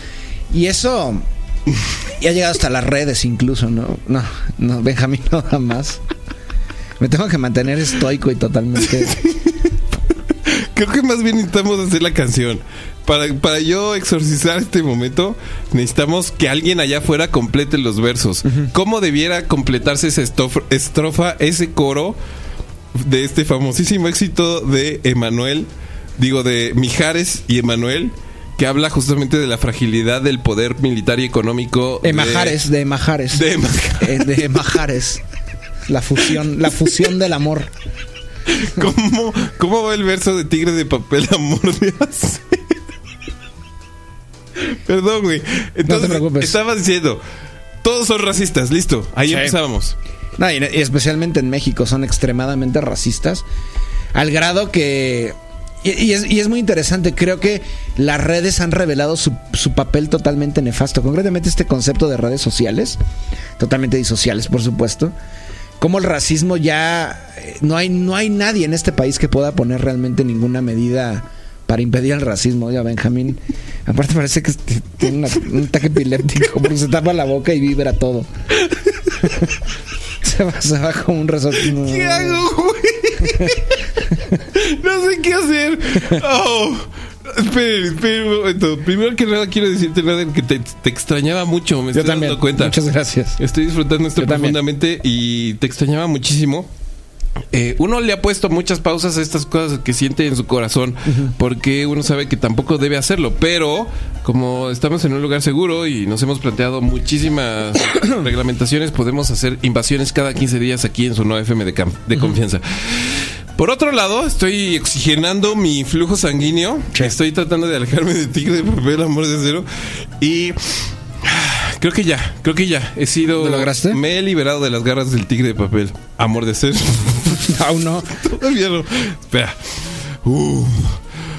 y eso ya ha llegado hasta las redes incluso, ¿no? No, no, Benjamín no da más. Me tengo que mantener estoico y totalmente... Creo que más bien necesitamos hacer la canción. Para, para yo exorcizar este momento, necesitamos que alguien allá afuera complete los versos. ¿Cómo debiera completarse esa estof- estrofa, ese coro de este famosísimo éxito de Emanuel, digo, de Mijares y Emanuel, que habla justamente de la fragilidad del poder militar y económico. de- Emajares, de Emajares. De Emajares. Eh, de. La fusión, la fusión del amor. ¿Cómo, ¿Cómo va el verso de Tigre de Papel, amor de acero? Perdón, güey. Entonces, preocupes. estaba diciendo, todos son racistas, listo. Ahí Sí. empezábamos. No, y especialmente en México son extremadamente racistas. Al grado que... Y, y es, y es muy interesante, creo que las redes han revelado su, su papel totalmente nefasto. Concretamente este concepto de redes sociales, totalmente disociales, por supuesto. Como el racismo ya... eh, No hay, no hay nadie en este país que pueda poner realmente ninguna medida para impedir el racismo. Ya Benjamín, aparte parece que t- tiene un ataque epiléptico porque se tapa la boca y vibra todo. Se va, se va como un resorte. ¿Qué hago? no sé qué hacer. Oh. Esperen, esperen un momento. Primero que nada quiero decirte nada que te, te extrañaba mucho, me Yo estoy también. dando cuenta. Muchas gracias. Estoy disfrutando esto Yo también. profundamente y te extrañaba muchísimo. Eh, uno le ha puesto muchas pausas a estas cosas que siente en su corazón porque uno sabe que tampoco debe hacerlo, pero como estamos en un lugar seguro y nos hemos planteado muchísimas reglamentaciones, podemos hacer invasiones cada 15 días aquí en su nueva FM de, cam- de confianza. Por otro lado, estoy oxigenando mi flujo sanguíneo. Estoy tratando de alejarme de tigre de papel, amor de acero. Y creo que ya, creo que ya. He sido. ¿Lo lograste? Me he liberado de las garras del tigre de papel. Amor de acero. Aún no. Todavía no. Espera. Uh,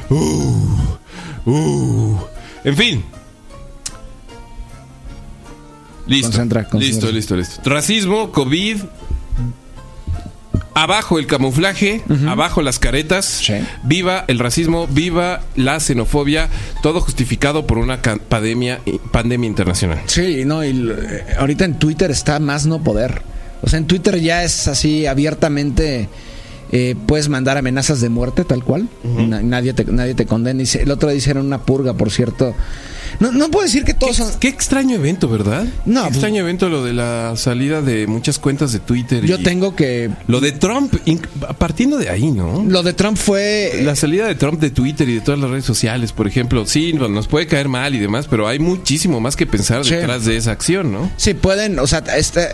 uh, uh. En fin. Listo. Concentra. Listo, listo, listo. Racismo, COVID. Abajo el camuflaje, abajo las caretas. Sí. Viva el racismo, viva la xenofobia, todo justificado por una pandemia, pandemia internacional. Sí, no, y eh, ahorita en Twitter está más no poder. O sea, en Twitter ya es así abiertamente. eh, puedes mandar amenazas de muerte, tal cual. Na- nadie, te, nadie te condena. El otro día hicieron una purga, por cierto. No, no puedo decir que Qué, todos son. qué extraño evento, ¿verdad? No, Qué pues- extraño evento lo de la salida de muchas cuentas de Twitter. Yo y- tengo que. Lo de Trump, partiendo de ahí, ¿no? Lo de Trump fue. La salida de Trump de Twitter y de todas las redes sociales, por ejemplo, sí, no- nos puede caer mal y demás, pero hay muchísimo más que pensar Sí. detrás de esa acción, ¿no? Sí, pueden, o sea, este,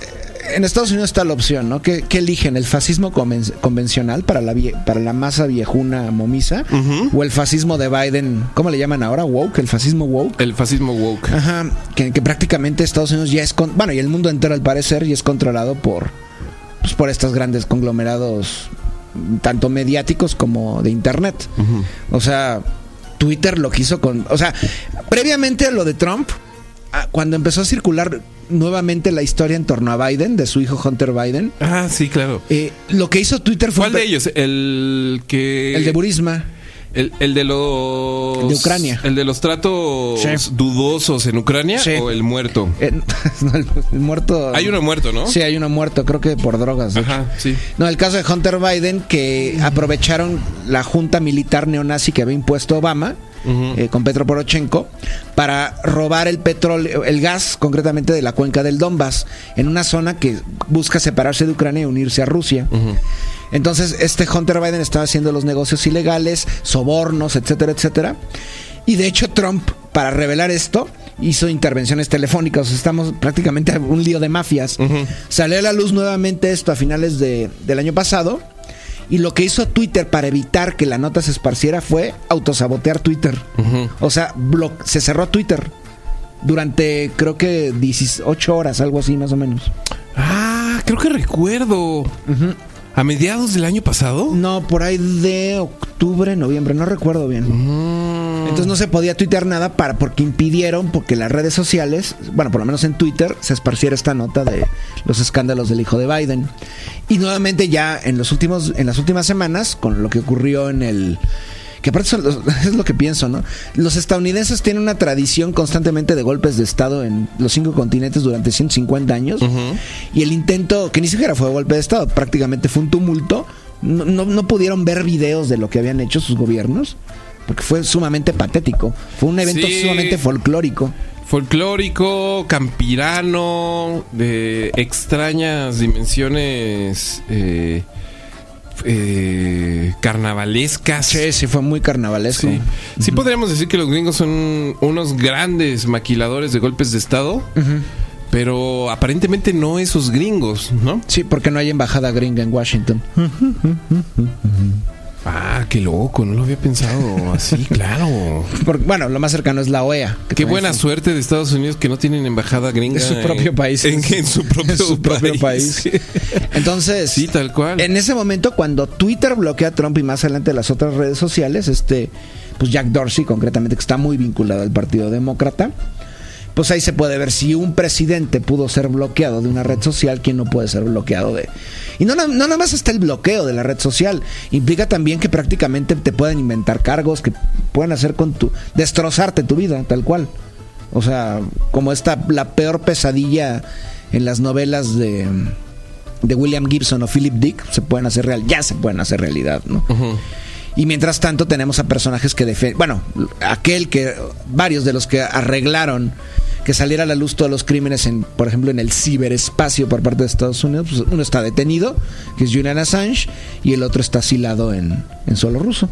en Estados Unidos está la opción, ¿no? ¿Qué, qué eligen? ¿El fascismo conven- convencional para la, vie- para la masa viejuna momisa? ¿O el fascismo de Biden? ¿Cómo le llaman ahora? ¿Woke? ¿El fascismo woke? El fascismo woke. Ajá, que, que prácticamente Estados Unidos ya es, con, bueno, y el mundo entero al parecer ya es controlado por, pues, por estos grandes conglomerados, tanto mediáticos como de Internet. O sea, Twitter lo quiso con, o sea, previamente a lo de Trump, ah, cuando empezó a circular nuevamente la historia en torno a Biden, de su hijo Hunter Biden, Ah, sí, claro. eh, lo que hizo Twitter fue ¿Cuál de ellos? El que... el de Burisma. El, el de los. De Ucrania. El de los tratos Sí. dudosos en Ucrania Sí. o el muerto. Eh, no, el, el muerto. Hay uno muerto, ¿no? Sí, hay uno muerto, creo que por drogas. Ajá, sí. No, el caso de Hunter Biden, que aprovecharon la junta militar neonazi que había impuesto Obama. eh, con Petro Poroshenko para robar el petróleo, el gas concretamente de la cuenca del Donbass, en una zona que busca separarse de Ucrania y unirse a Rusia. Entonces, este Hunter Biden estaba haciendo los negocios ilegales, sobornos, etcétera, etcétera. Y de hecho, Trump, para revelar esto, hizo intervenciones telefónicas. Estamos prácticamente en un lío de mafias. Salió a la luz nuevamente esto a finales de- del año pasado. Y lo que hizo Twitter para evitar que la nota se esparciera fue autosabotear Twitter. O sea, se cerró Twitter durante creo que 18 horas, algo así más o menos. Ah, creo que recuerdo. ¿A mediados del año pasado? No, por ahí de octubre, noviembre, no recuerdo bien. Entonces no se podía tuitear nada para porque impidieron porque las redes sociales, bueno, por lo menos en Twitter se esparciera esta nota de los escándalos del hijo de Biden. Y nuevamente ya en los últimos en las últimas semanas con lo que ocurrió en el que aparte son los- es lo que pienso, ¿no? Los estadounidenses tienen una tradición constantemente de golpes de Estado en los cinco continentes durante 150 años. Y el intento, que ni siquiera fue golpe de Estado, prácticamente fue un tumulto. No, no, no pudieron ver videos de lo que habían hecho sus gobiernos, porque fue sumamente patético. Fue un evento Sí. sumamente folclórico. Folclórico, campirano, de extrañas dimensiones eh, eh, carnavalescas. Sí, sí, fue muy carnavalesco. Sí. Sí podríamos decir que los gringos son unos grandes maquiladores de golpes de Estado, pero aparentemente no esos gringos, ¿no? Sí, porque no hay embajada gringa en Washington. Ah, qué loco, no lo había pensado así, claro. Porque, bueno, lo más cercano es la OEA. que Qué buena es- suerte de Estados Unidos que no tienen embajada gringa En su propio país. En, en su propio, En su propio país. Entonces, Sí, tal cual. en ese momento, cuando Twitter bloquea a Trump y más adelante las otras redes sociales, este, pues Jack Dorsey, concretamente, que está muy vinculado al Partido Demócrata, pues ahí se puede ver si un presidente pudo ser bloqueado de una red social, ¿quién no puede ser bloqueado de? Y no, na- no nada más está el bloqueo de la red social, implica también que prácticamente te pueden inventar cargos que pueden hacer con tu, destrozarte tu vida, tal cual. O sea, como esta, la peor pesadilla en las novelas de, de William Gibson o Philip Dick, se pueden hacer real, ya se pueden hacer realidad, ¿no? Y mientras tanto tenemos a personajes que defienden, bueno, aquel que, varios de los que arreglaron que saliera a la luz todos los crímenes, en, por ejemplo, en el ciberespacio por parte de Estados Unidos, pues uno está detenido, que es Julian Assange, y el otro está asilado en, en suelo ruso,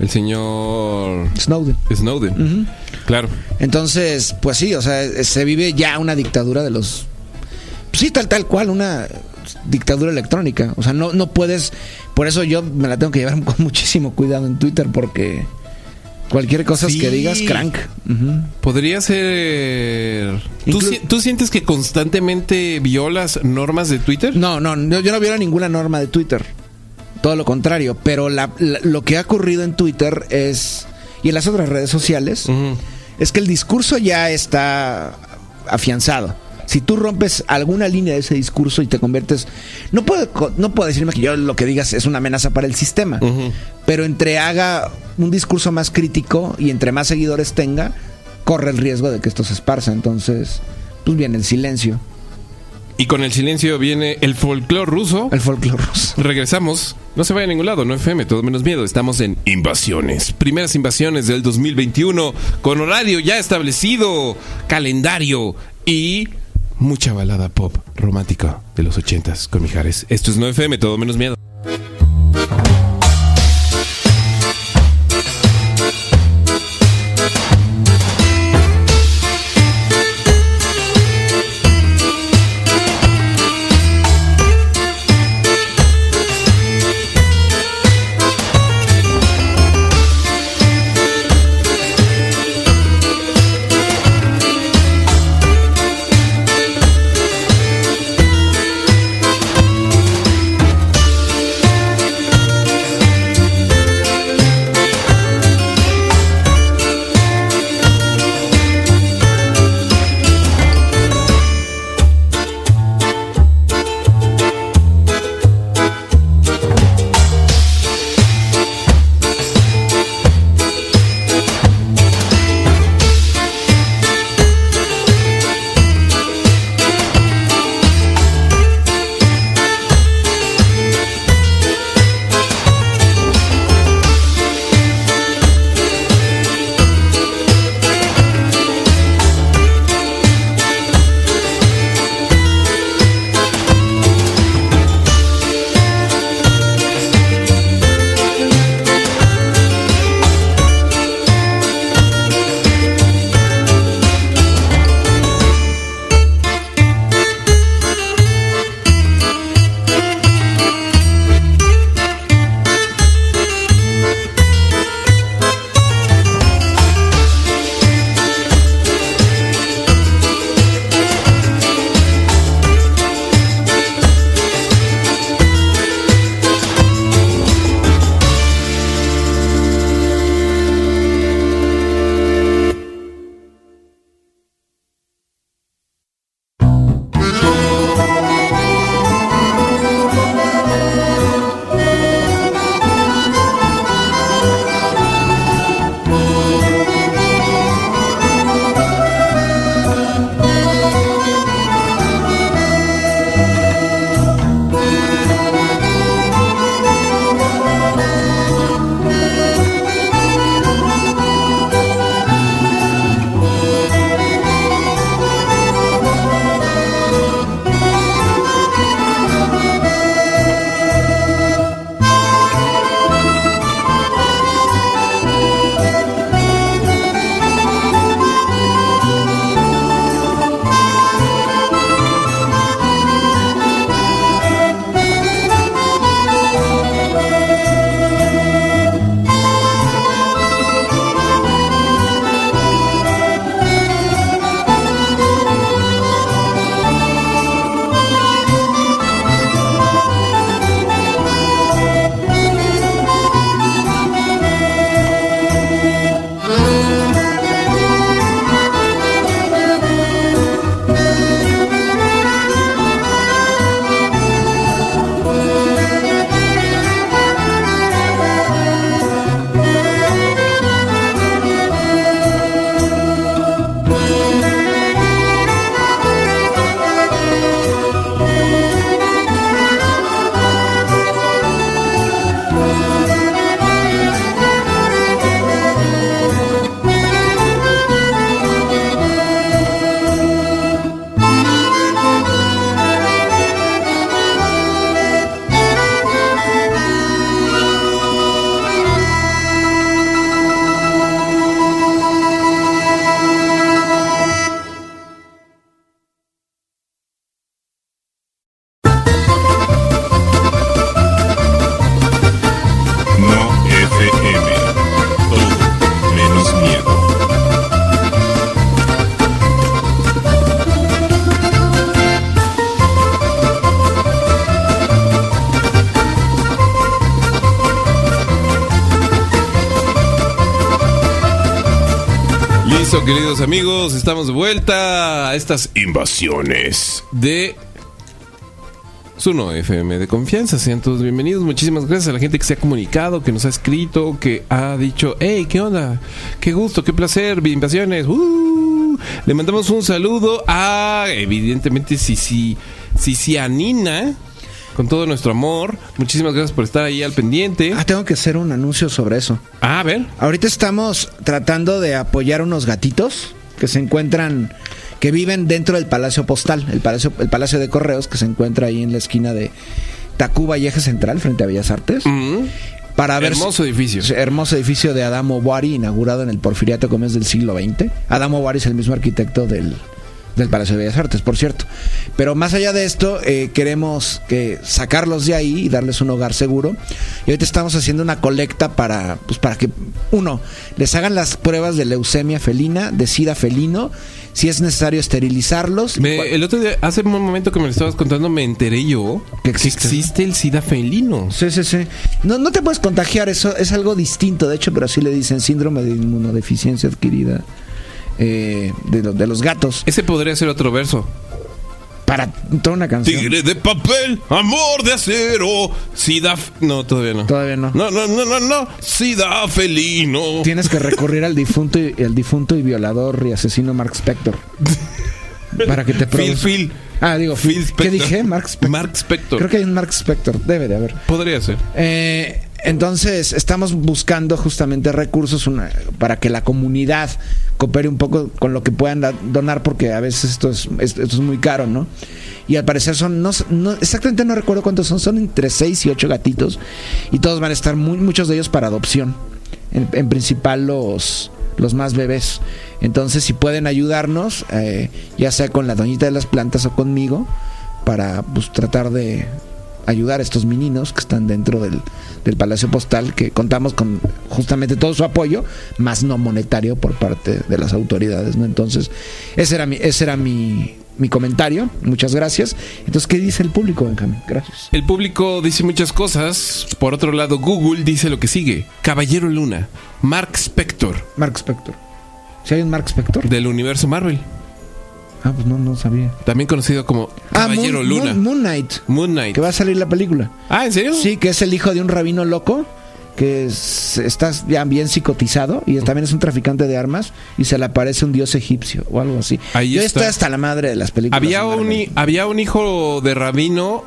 El señor Snowden. Snowden. Claro. Entonces, pues sí, o sea, se vive ya una dictadura de los... pues sí, tal, tal cual, una dictadura electrónica. O sea, no, no puedes... Por eso yo me la tengo que llevar con muchísimo cuidado en Twitter porque cualquier cosa Sí. que digas, crank. Podría ser. ¿Tú, Inclu- si- tú sientes que constantemente violas normas de Twitter? No, no, no, yo no viola ninguna norma de Twitter. Todo lo contrario. Pero la- la- lo que ha ocurrido en Twitter es... Y en las otras redes sociales... Es que el discurso ya está afianzado. Si tú rompes alguna línea de ese discurso y te conviertes, no puedo, no puedo decirme que yo lo que digas es una amenaza para el sistema, pero entre haga un discurso más crítico y entre más seguidores tenga, corre el riesgo de que esto se esparza. Entonces, pues viene el silencio, Y con el silencio viene el folclore ruso. el folclore ruso. Regresamos. No se vaya a ningún lado, no FM, todo menos miedo. Estamos en Invasiones. Primeras invasiones del 2021 con horario ya establecido, calendario y mucha balada pop romántica de los ochentas con Mijares. Esto es no FM, todo menos miedo. Amigos, estamos de vuelta a estas invasiones de Suno FM de confianza. Sean todos bienvenidos. Muchísimas gracias a la gente que se ha comunicado, que nos ha escrito, que ha dicho, hey, ¿qué onda? Qué gusto, qué placer, invasiones. ¡Uh! Le mandamos un saludo a, evidentemente, Sisi, Sisianina, con todo nuestro amor. Muchísimas gracias por estar ahí al pendiente. Ah, tengo que hacer un anuncio sobre eso. Ah, a ver. Ahorita estamos tratando de apoyar unos gatitos que se encuentran, que viven dentro del Palacio Postal, el Palacio, el Palacio de Correos, que se encuentra ahí en la esquina de Tacuba y Eje Central, frente a Bellas Artes. Mm, Para ver hermoso edificio. Hermoso edificio de Adamo Boari, inaugurado en el Porfiriato como es del siglo XX. Adamo Boari es el mismo arquitecto del, del Palacio de Bellas Artes, por cierto. Pero más allá de esto, eh, queremos que sacarlos de ahí y darles un hogar seguro. Y ahorita estamos haciendo una colecta para, pues, para que, uno, les hagan las pruebas de leucemia felina, de sida felino, si es necesario esterilizarlos. Me- el otro día, hace un momento que me lo estabas contando, me enteré yo Que que existe. existe, el SIDA felino. Sí, sí, sí. No, no te puedes contagiar, eso es algo distinto, de hecho, pero así le dicen síndrome de inmunodeficiencia adquirida eh, de, lo- de los gatos. Ese podría ser otro verso. Para toda una canción. Tigre de papel, amor de acero, SIDA. No, todavía no. Todavía no. No, no, no, no, no. SIDA felino. Tienes que recurrir al difunto y, el difunto y violador y asesino Mark Spector. Para que te Phil, produzca. Phil. Ah, digo, Phil ¿qué dije? Mark Spector. Mark Spector. Creo que hay un Mark Spector, debe de haber. Podría ser. Eh, entonces, estamos buscando justamente recursos para que la comunidad coopere un poco con lo que puedan da- donar, porque a veces esto es, es- esto es muy caro, ¿no? Y al parecer son, no, no- exactamente no recuerdo cuántos son, son entre 6 y 8 gatitos, y todos van a estar, muchos de ellos para adopción. En, en principal los, los más bebés. Entonces, si pueden ayudarnos, eh, ya sea con la doñita de las plantas o conmigo, para pues, tratar de ayudar a estos meninos que están dentro del, del Palacio Postal, que contamos con justamente todo su apoyo, más no monetario por parte de las autoridades, ¿no? Entonces, ese era mi, ese era mi, mi comentario. Muchas gracias. Entonces, ¿qué dice el público, Benjamín? Gracias. El público dice muchas cosas. Por otro lado, Google dice lo que sigue. Caballero Luna, Mark Spector, Mark Spector. ¿Si hay un Mark Spector? del universo Marvel. Ah, pues no, no sabía. También conocido como Ah, Caballero Moon, Luna. Moon- Moon Knight. Moon Knight. Que va a salir la película. Ah, ¿en serio? Sí, que es el hijo de un rabino loco que es- está ya bien psicotizado y también es un traficante de armas y se le aparece un dios egipcio o algo así. Ahí Yo está. estoy hasta la madre de las películas. Había de un, había un hijo de rabino.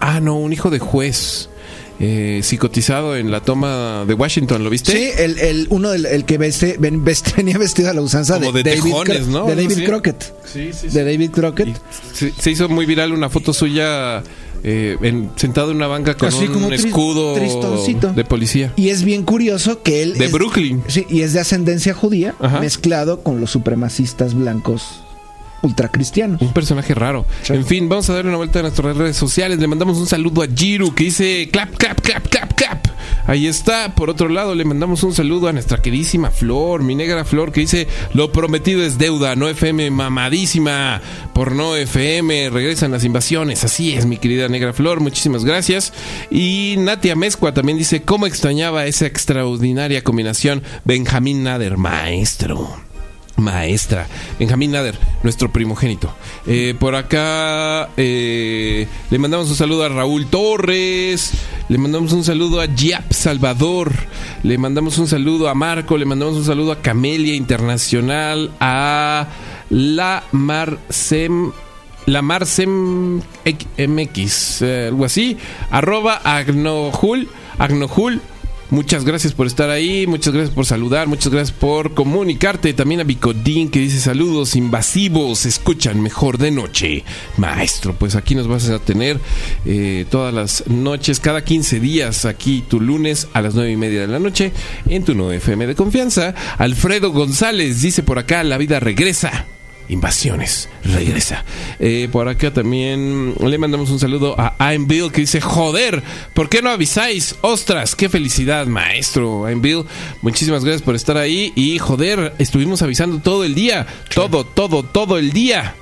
Ah, no, un hijo de juez. Eh, psicotizado en la toma de Washington, ¿lo viste? Sí, el, el- uno del el que veste, ven- vest- venía vestido a la usanza Como de, de David, tejones, Cro- ¿no? de Algo David así. Crockett. Sí, sí, De David Crockett. Se, se hizo muy viral una foto suya eh, en- sentado en una banca con Así un como tri- escudo tristoncito. de policía. Y es bien curioso que él. De es- Brooklyn. Sí, y es de ascendencia judía, Ajá. mezclado con los supremacistas blancos ultracristianos. Un personaje raro. Sí. En fin, vamos a darle una vuelta a nuestras redes sociales. Le mandamos un saludo a Jiru que dice clap, clap, clap, clap, clap. Ahí está. Por otro lado, le mandamos un saludo a nuestra queridísima Flor, mi negra Flor, que dice lo prometido es deuda, no FM mamadísima. Por no FM regresan las invasiones. Así es, mi querida negra Flor. Muchísimas gracias. Y Natia Mezcua también dice cómo extrañaba esa extraordinaria combinación Benjamín Nader, maestro. Maestra. Benjamín Nader, nuestro primogénito. Eh, por acá eh, le mandamos un saludo a Raúl Torres. Le mandamos un saludo a Giap Salvador. Le mandamos un saludo a Marco. Le mandamos un saludo a Camelia Internacional. A La Marcem. La Marcem MX. eh, algo así. Arroba Agnojul. Agnojul. Muchas gracias por estar ahí, muchas gracias por saludar, muchas gracias por comunicarte. También a Bicodín que dice saludos invasivos, escuchan mejor de noche. Maestro, pues aquí nos vas a tener eh, todas las noches, cada 15 días, aquí tu lunes a las 9 y media de la noche en tu 9 FM de confianza. Alfredo González dice por acá, la vida regresa. Invasiones, regresa. Eh, por acá también le mandamos un saludo a I'm Bill que dice, joder, ¿por qué no avisáis? Ostras, qué felicidad, maestro. I'm Bill, muchísimas gracias por estar ahí. Y joder, estuvimos avisando todo el día. Todo, todo, todo el día.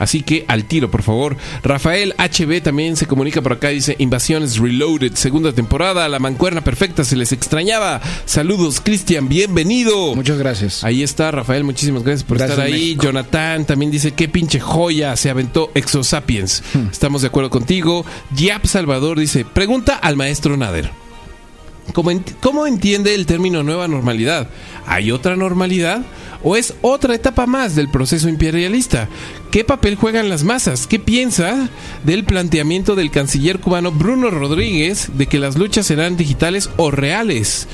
Así que al tiro, por favor. Rafael HB también se comunica por acá. Dice: Invasiones Reloaded, segunda temporada. La mancuerna perfecta se les extrañaba. Saludos, Cristian, bienvenido. Muchas gracias. Ahí está, Rafael, muchísimas gracias por Gracias, estar ahí. México. Jonathan también dice, qué pinche joya se aventó Exosapiens. Hmm. Estamos de acuerdo contigo. Yap Salvador dice, pregunta al maestro Nader. ¿Cómo, ent- ¿Cómo entiende el término nueva normalidad? ¿Hay otra normalidad? ¿O es otra etapa más del proceso imperialista? ¿Qué papel juegan las masas? ¿Qué piensa del planteamiento del canciller cubano Bruno Rodríguez de que las luchas serán digitales o reales?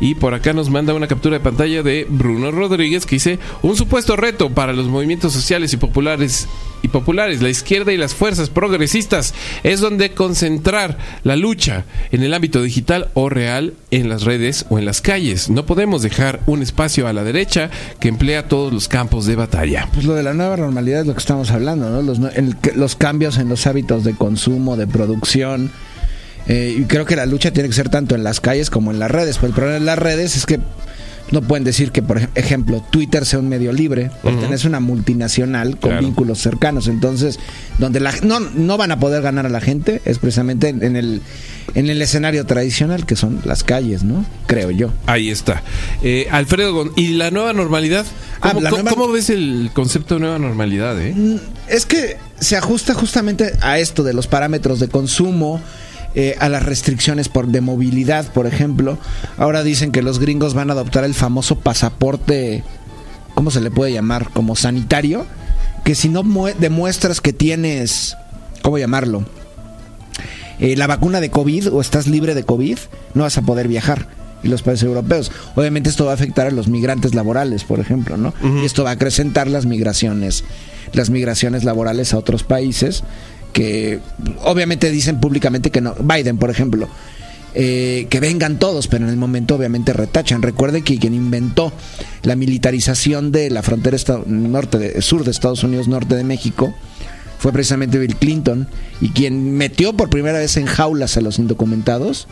Y por acá nos manda una captura de pantalla de Bruno Rodríguez que dice un supuesto reto para los movimientos sociales y populares y populares, la izquierda y las fuerzas progresistas es donde concentrar la lucha en el ámbito digital o real en las redes o en las calles. No podemos dejar un espacio a la derecha que emplea todos los campos de batalla. Pues lo de la nueva normalidad es lo que estamos hablando, ¿no? Los, el- los cambios en los hábitos de consumo, de producción. Eh, y creo que la lucha tiene que ser tanto en las calles como en las redes. Pues el problema de las redes es que no pueden decir que, por ej- ejemplo, Twitter sea un medio libre, pertenece a una multinacional con Claro. vínculos cercanos. Entonces, donde la, no, no van a poder ganar a la gente es precisamente en, en el, en el escenario tradicional, que son las calles, ¿no? Creo yo. Ahí está. Eh, Alfredo, ¿y la nueva normalidad? Ah, ¿Cómo, la cómo- nueva- cómo ves el concepto de nueva normalidad? Eh? Mm, Es que se ajusta justamente a esto de los parámetros de consumo, eh, a las restricciones por de movilidad, por ejemplo. Ahora dicen que los gringos van a adoptar el famoso pasaporte, ¿cómo se le puede llamar? Como sanitario, que si no mue- demuestras que tienes, ¿cómo llamarlo? Eh, la vacuna de COVID o estás libre de COVID, no vas a poder viajar. Y los países europeos. Obviamente esto va a afectar a los migrantes laborales, por ejemplo, ¿no? Y esto va a acrecentar las migraciones, las migraciones laborales a otros países que obviamente dicen públicamente que no. Biden, por ejemplo, eh, que vengan todos, pero en el momento obviamente retachan. Recuerde que quien inventó la militarización de la frontera norte de, sur de Estados Unidos, norte de México, fue precisamente Bill Clinton y quien metió por primera vez en jaulas a los indocumentados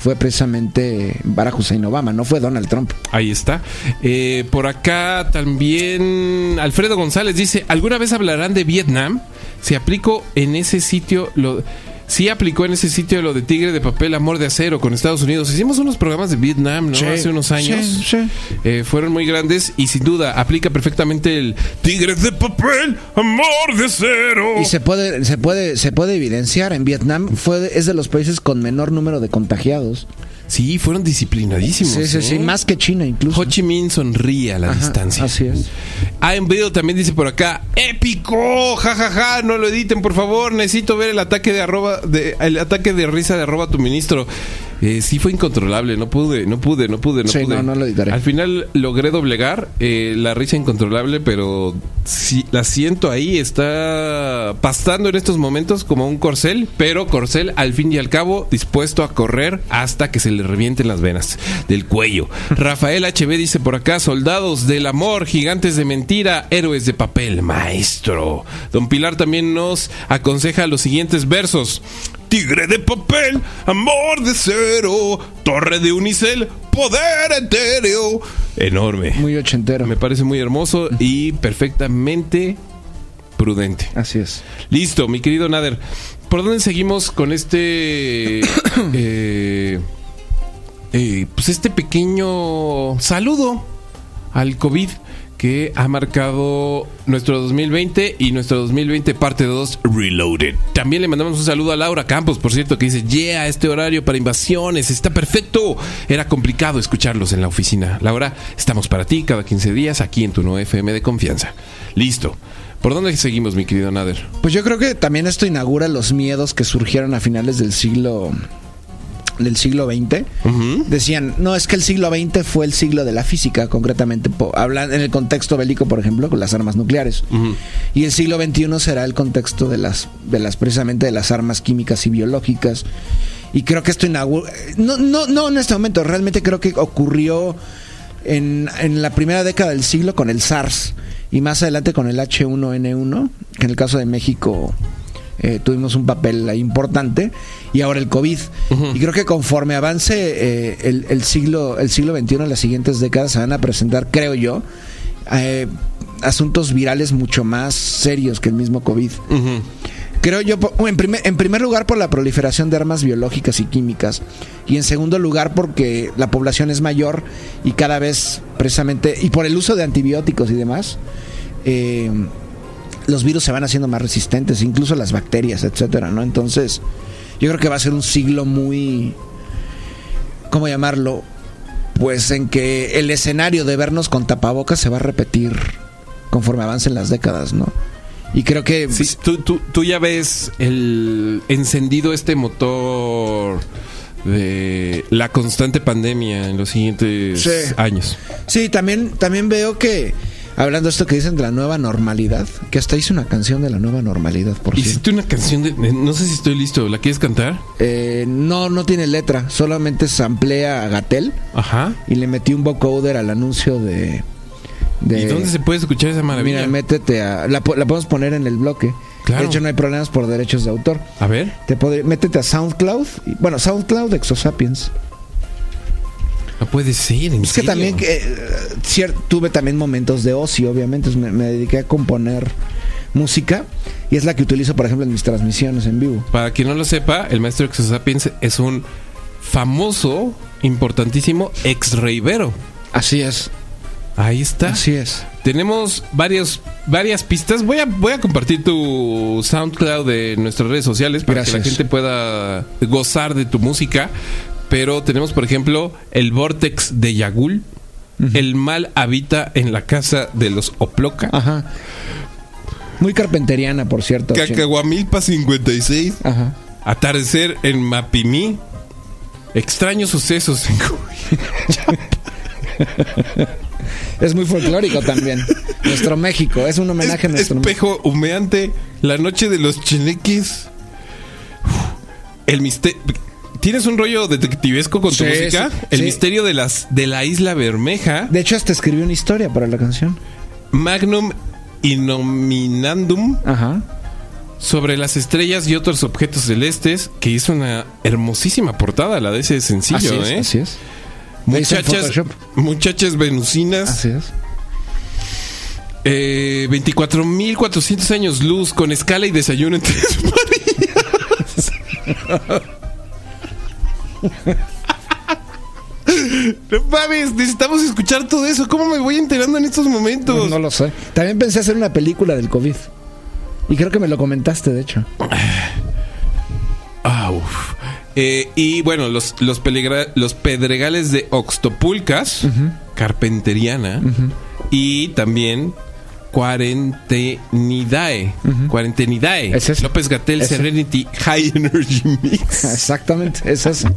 fue precisamente Barack Hussein Obama, no fue Donald Trump. Ahí está. Eh, por acá también Alfredo González dice, ¿alguna vez hablarán de Vietnam? Se aplicó en ese sitio lo... Sí aplicó en ese sitio lo de tigre de papel, amor de acero con Estados Unidos. Hicimos unos programas de Vietnam, ¿no? Sí, Hace unos años. sí, sí. Eh, fueron muy grandes y sin duda aplica perfectamente el tigre de papel, amor de acero. Y se puede, se puede, se puede evidenciar en Vietnam fue es de los países con menor número de contagiados. Sí, fueron disciplinadísimos. Sí, sí, ¿eh? sí, más que China incluso. Ho Chi Minh sonríe a la Ajá, distancia. así es. Iron Video también dice por acá, épico, jajaja, no lo editen por favor, necesito ver el ataque de arroba, de, el ataque de risa de arroba tu ministro. Eh, sí fue incontrolable, no pude, no pude, no pude, no Sí, pude. no, no lo editaré. Al final logré doblegar eh, la risa incontrolable, pero sí, la siento ahí, está pastando en estos momentos como un corcel, pero corcel al fin y al cabo dispuesto a correr hasta que se le revienten las venas del cuello. Rafael HB dice por acá, soldados del amor, gigantes de mentira, héroes de papel, maestro. Don Pilar también nos aconseja los siguientes versos. Tigre de papel, amor de cero, torre de unicel, poder etéreo. Enorme. Muy ochentero. Me parece muy hermoso y perfectamente prudente. Así es. Listo, mi querido Nader. ¿Por dónde seguimos con este... eh, eh, pues este pequeño saludo al COVID que ha marcado nuestro 2020 y nuestro 2020 parte 2 Reloaded. También le mandamos un saludo a Laura Campos, por cierto, que dice, yeah, este horario para invasiones está perfecto. Era complicado escucharlos en la oficina. Laura, estamos para ti cada 15 días aquí en tu nuevo FM de confianza. Listo. ¿Por dónde seguimos, mi querido Nader? Pues yo creo que también esto inaugura los miedos que surgieron a finales del siglo del siglo XX. Decían, no, es que el siglo XX fue el siglo de la física, concretamente, hablan en el contexto bélico, por ejemplo, con las armas nucleares. Y el siglo XXI será el contexto de las, de las, precisamente de las armas químicas y biológicas. Y creo que esto inaugura, no, no, no en este momento, realmente creo que ocurrió en, en la primera década del siglo con el SARS y más adelante con el H1N1, que en el caso de México eh, tuvimos un papel importante, y ahora el COVID. Y creo que conforme avance eh, el, el siglo el siglo XXI, las siguientes décadas se van a presentar, creo yo, eh, asuntos virales mucho más serios que el mismo COVID. Creo yo, po- en primer, en primer lugar, por la proliferación de armas biológicas y químicas. Y en segundo lugar, porque la población es mayor y cada vez, precisamente, y por el uso de antibióticos y demás, eh, los virus se van haciendo más resistentes, incluso las bacterias, etcétera, ¿no? Entonces, yo creo que va a ser un siglo muy. ¿Cómo llamarlo? Pues en que el escenario de vernos con tapabocas se va a repetir conforme avancen las décadas, ¿no? Y creo que Sí, tú, tú, tú ya ves el encendido este motor de la constante pandemia en los siguientes Sí. años. Sí, también, también veo que, hablando de esto que dicen de la nueva normalidad, que hasta hice una canción de la nueva normalidad, por cierto. Hiciste una canción de... No sé si estoy listo. ¿La quieres cantar? Eh, no, no tiene letra, solamente samplea a Gatel Ajá. y le metí un vocoder al anuncio de... de ¿Y dónde se puede escuchar esa maravilla? Mira, métete a... La, la podemos poner en el bloque. Claro. De hecho, no hay problemas por derechos de autor. A ver. Te podré- métete a SoundCloud. bueno, SoundCloud Exosapiens. No puede ser, en Es que también eh, tuve también momentos de ocio, obviamente. Me, me dediqué a componer música y es la que utilizo, por ejemplo, en mis transmisiones en vivo. Para quien no lo sepa, el maestro Exosapiens es un famoso, importantísimo ex-reivero. Así es. Ahí está. Así es. Tenemos varios, varias pistas. Voy a, voy a compartir tu SoundCloud de nuestras redes sociales para que la gente pueda gozar de tu música. Pero tenemos, por ejemplo, el Vortex de Yagul. El mal habita en la casa de los Oploca. Ajá. Muy carpenteriana, por cierto. Cacahuamilpa 56. Ajá. Atardecer en Mapimí. Extraños sucesos en Es muy folclórico también. nuestro México. Es un homenaje a Es- nuestro México. Espejo humeante, la noche de los chineques. El misterio. ¿Tienes un rollo detectivesco con tu Sí, música? sí, el sí. misterio de las de la isla Bermeja. De hecho, hasta escribí una historia para la canción. Magnum Innominandum Ajá. sobre las estrellas y otros objetos celestes, que hizo una hermosísima portada, la de ese sencillo, así es, ¿eh? así es. Muchachas, muchachas venusinas. Así es. Eh, 24.400 años luz con escala y desayuno en Tres Marías. No mames, necesitamos escuchar todo eso. ¿Cómo me voy enterando en estos momentos? No lo sé. También pensé hacer una película del COVID. Y creo que me lo comentaste, de hecho. Ah, uf. Eh, y bueno, los, los pedregales de Oxtopulcas, Carpenteriana, y también Cuarentenidae. Cuarentenidae. Es. López Gatel. Serenity High Energy Mix. Exactamente, es eso.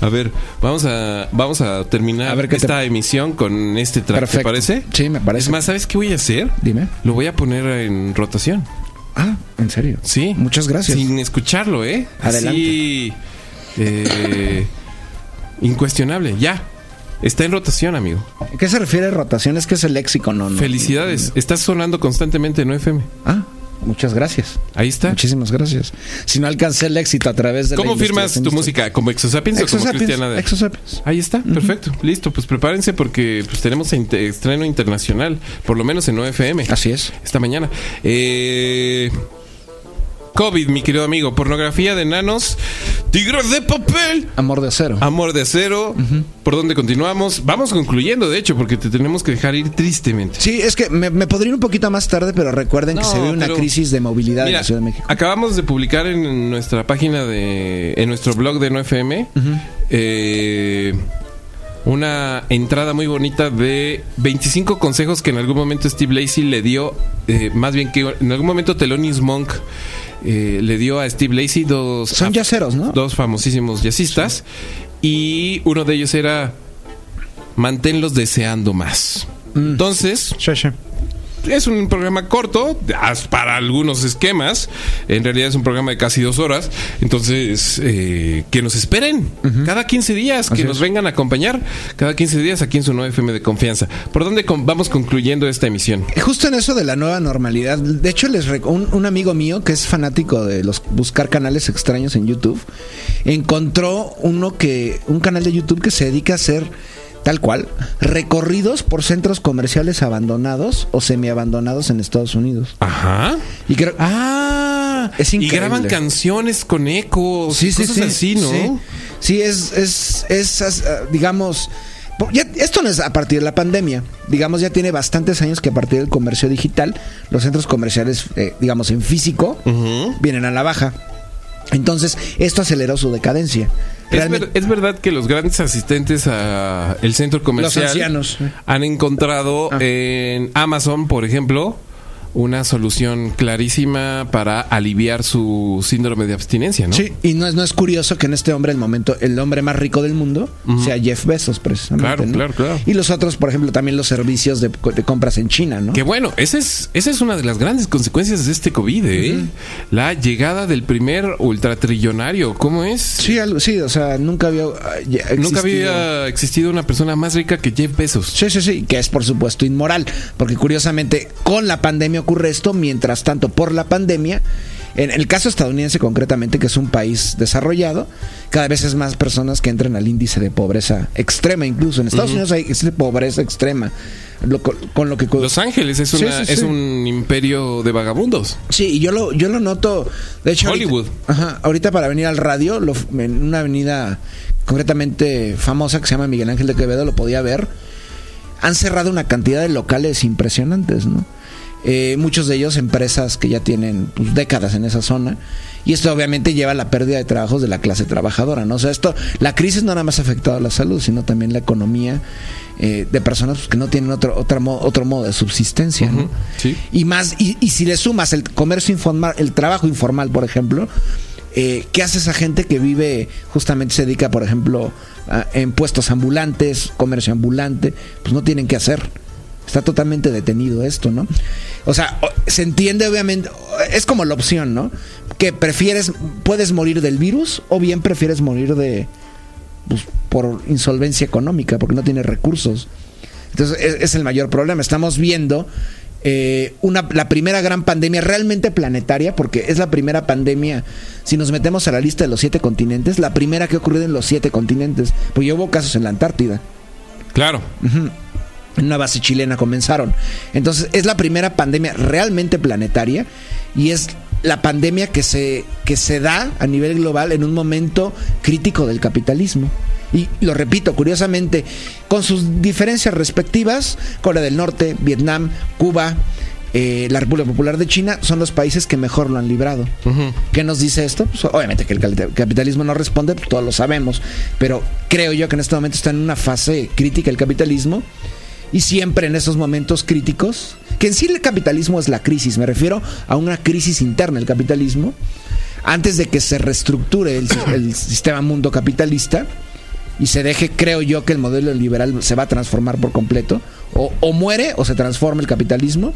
A ver, vamos a, vamos a terminar A ver, ¿qué te- esta emisión con este track, ¿te Perfecto. parece? Sí, me parece. Es más, ¿sabes qué voy a hacer? Dime. Lo voy a poner en rotación. Ah, en serio. Sí. Muchas gracias. Sin escucharlo, ¿eh? Adelante. Así, eh, incuestionable, ya. Está en rotación, amigo. ¿A qué se refiere rotación? Es que es el léxico, no, no. Felicidades. Estás sonando constantemente en FM. Ah, muchas gracias. Ahí está. Muchísimas gracias. Si no alcancé el éxito a través de la ¿Cómo firmas tu música? ¿Como Exosapiens o como Cristiana de- Exosapiens. Ahí está, perfecto. Listo, pues prepárense porque pues, tenemos estreno internacional, por lo menos en OFM. Así es. esta mañana. Eh, COVID, mi querido amigo. Pornografía de enanos. Tigres de papel. Amor de acero. Amor de acero. ¿Por dónde continuamos? Vamos concluyendo, de hecho, porque te tenemos que dejar ir tristemente. Sí, es que me, me podría ir un poquito más tarde, pero recuerden que se ve una crisis de movilidad en la Ciudad de México. acabamos de publicar en nuestra página de. en nuestro blog de NoFM. eh, una entrada muy bonita de 25 consejos que en algún momento Steve Lacey le dio, eh, más bien que en algún momento Thelonious Monk eh, le dio a Steve Lacey dos, Son yaceros, ¿no? dos famosísimos jazzistas y uno de ellos era manténlos deseando más. Mm. Entonces, Sí, sí. Es un programa corto, para algunos esquemas. En realidad es un programa de casi dos horas. Entonces, eh, que nos esperen cada 15 días, que Así nos es. vengan a acompañar cada 15 días aquí en su 9FM de confianza. ¿Por dónde con- vamos concluyendo esta emisión? Justo en eso de la nueva normalidad. De hecho, les un, un amigo mío que es fanático de los buscar canales extraños en YouTube encontró uno que un canal de YouTube que se dedica a hacer tal cual, recorridos por centros comerciales abandonados o semiabandonados en Estados Unidos. Ajá. Y creo, Ah, Es y increíble. graban canciones con ecos, sí, sí, cosas sí, así, ¿no? Sí, Sí, es, es, es, ah, digamos, ya- esto no es a partir de la pandemia. Digamos, ya tiene bastantes años que a partir del comercio digital, los centros comerciales, eh, digamos, en físico, vienen a la baja. Entonces, esto aceleró su decadencia. Es, Realmente- ver- es verdad que los grandes asistentes a el centro comercial Los ancianos. han encontrado Ah. en Amazon, por ejemplo, una solución clarísima para aliviar su síndrome de abstinencia, ¿no? Sí, y no es, no es curioso que en este hombre, el momento, el hombre más rico del mundo, sea Jeff Bezos, precisamente. Claro, ¿no? claro, claro. Y los otros, por ejemplo, también los servicios de, de compras en China, ¿no? Que bueno, esa es, esa es una de las grandes consecuencias de este COVID, ¿eh? La llegada del primer ultratrillonario. ¿Cómo es? Sí, algo- sí, o sea, nunca había. ah, ya Nunca existido- había existido una persona más rica que Jeff Bezos. Sí, sí, sí, que es por supuesto inmoral, porque curiosamente con la pandemia ocurre esto, mientras tanto por la pandemia, en el caso estadounidense concretamente, que es un país desarrollado, cada vez es más personas que entran al índice de pobreza extrema, incluso en Estados Unidos hay índice de pobreza extrema, lo- con, lo que... Los Ángeles es, Sí, una, sí, es sí. un imperio de vagabundos. Sí, y yo lo, yo lo noto. De hecho, ahorita- Hollywood. ajá, ahorita para venir al radio, lo- en una avenida concretamente famosa que se llama Miguel Ángel de Quevedo, lo podía ver. Han cerrado una cantidad de locales impresionantes, ¿no? Eh, muchos de ellos empresas que ya tienen pues, décadas en esa zona. Y esto obviamente lleva a la pérdida de trabajos de la clase trabajadora, ¿no? O sea, esto, la crisis no nada más ha afectado a la salud, sino también la economía eh, de personas pues, que no tienen otro, otra mo- otro modo de subsistencia, ¿no? Ujú, sí. Y más, y, y si le sumas el comercio informal, el trabajo informal, por ejemplo, eh, ¿qué hace esa gente que vive, justamente se dedica, por ejemplo, a- en puestos ambulantes, comercio ambulante? Pues no tienen qué hacer. Está totalmente detenido esto, ¿no? O sea, se entiende obviamente, es como la opción, ¿no? Que prefieres, puedes morir del virus o bien prefieres morir de, pues, por insolvencia económica, porque no tiene recursos. Entonces, es, es el mayor problema. Estamos viendo eh, una, la primera gran pandemia realmente planetaria, porque es la primera pandemia, si nos metemos a la lista de los siete continentes, la primera que ha ocurrido en los siete continentes, porque ya hubo casos en la Antártida Claro. En una base chilena comenzaron. Entonces, es la primera pandemia realmente planetaria y es la pandemia que se, que se da a nivel global en un momento crítico del capitalismo. Y lo repito, curiosamente, con sus diferencias respectivas, Corea del Norte, Vietnam, Cuba, eh, la República Popular de China son los países que mejor lo han librado. ¿Qué nos dice esto? Pues, obviamente que el capitalismo no responde, pues, todos lo sabemos, pero creo yo que en este momento está en una fase crítica el capitalismo y siempre en esos momentos críticos, que en sí el capitalismo es la crisis, me refiero a una crisis interna del capitalismo, antes de que se reestructure el, el sistema mundo capitalista y se deje, creo yo, que el modelo liberal se va a transformar por completo, o, o muere o se transforma el capitalismo,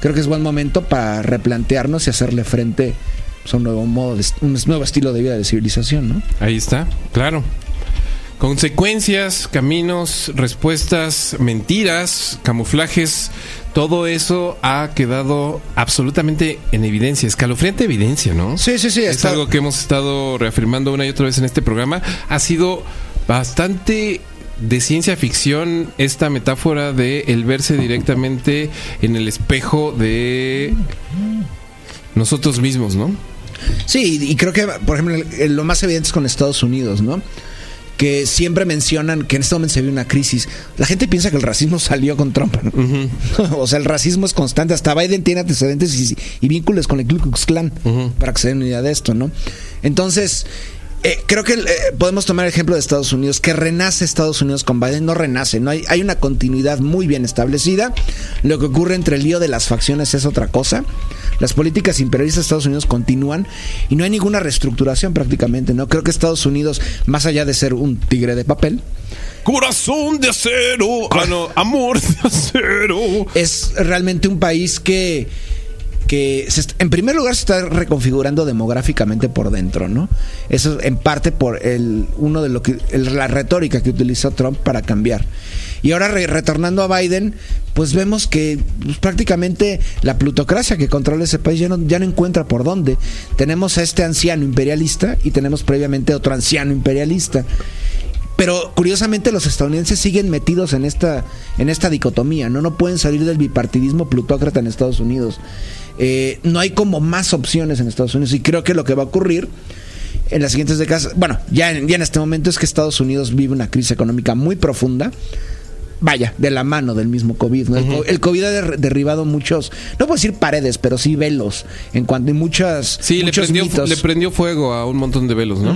creo que es buen momento para replantearnos y hacerle frente pues, a un nuevo modo, de, un nuevo estilo de vida de civilización, ¿no? Ahí está, claro. Consecuencias, caminos, respuestas, mentiras, camuflajes, todo eso ha quedado absolutamente en evidencia, escalofriante evidencia, ¿no? Sí, sí, sí. Es está- algo que hemos estado reafirmando una y otra vez en este programa. Ha sido bastante de ciencia ficción esta metáfora de el verse directamente en el espejo de nosotros mismos, ¿no? Sí, y creo que, por ejemplo, lo más evidente es con Estados Unidos, ¿no? Que siempre mencionan que en este momento se vive una crisis. La gente piensa que el racismo salió con Trump. ¿no? o sea, el racismo es constante. Hasta Biden tiene antecedentes y, y vínculos con el Ku Klux Klan, para que se den una idea de esto, ¿no? Entonces, eh, creo que eh, podemos tomar el ejemplo de Estados Unidos, que renace Estados Unidos con Biden, no renace, no hay, hay una continuidad muy bien establecida. Lo que ocurre entre el lío de las facciones es otra cosa. Las políticas imperialistas de Estados Unidos continúan y no hay ninguna reestructuración prácticamente, ¿no? Creo que Estados Unidos, más allá de ser un tigre de papel, Corazón de acero, ah, no, amor de acero. es realmente un país que que se est- en primer lugar se está reconfigurando demográficamente por dentro, ¿no? Eso en parte por el uno de lo que la retórica que utilizó Trump para cambiar. Y ahora re- retornando a Biden, pues vemos que pues, prácticamente la plutocracia que controla ese país ya no, ya no encuentra por dónde. Tenemos a este anciano imperialista y tenemos previamente otro anciano imperialista. Pero curiosamente los estadounidenses siguen metidos en esta, en esta dicotomía, ¿no? No pueden salir del bipartidismo plutócrata en Estados Unidos. Eh, no hay como más opciones en Estados Unidos. Y creo que lo que va a ocurrir en las siguientes décadas, bueno, ya en, ya en este momento es que Estados Unidos vive una crisis económica muy profunda. Vaya, de la mano del mismo COVID. ¿no? El co- El, COVID ha der- derribado muchos, no puedo decir paredes, pero sí velos, en cuanto a muchas, Sí, le prendió, fu- mitos. le prendió fuego a un montón de velos, ¿no?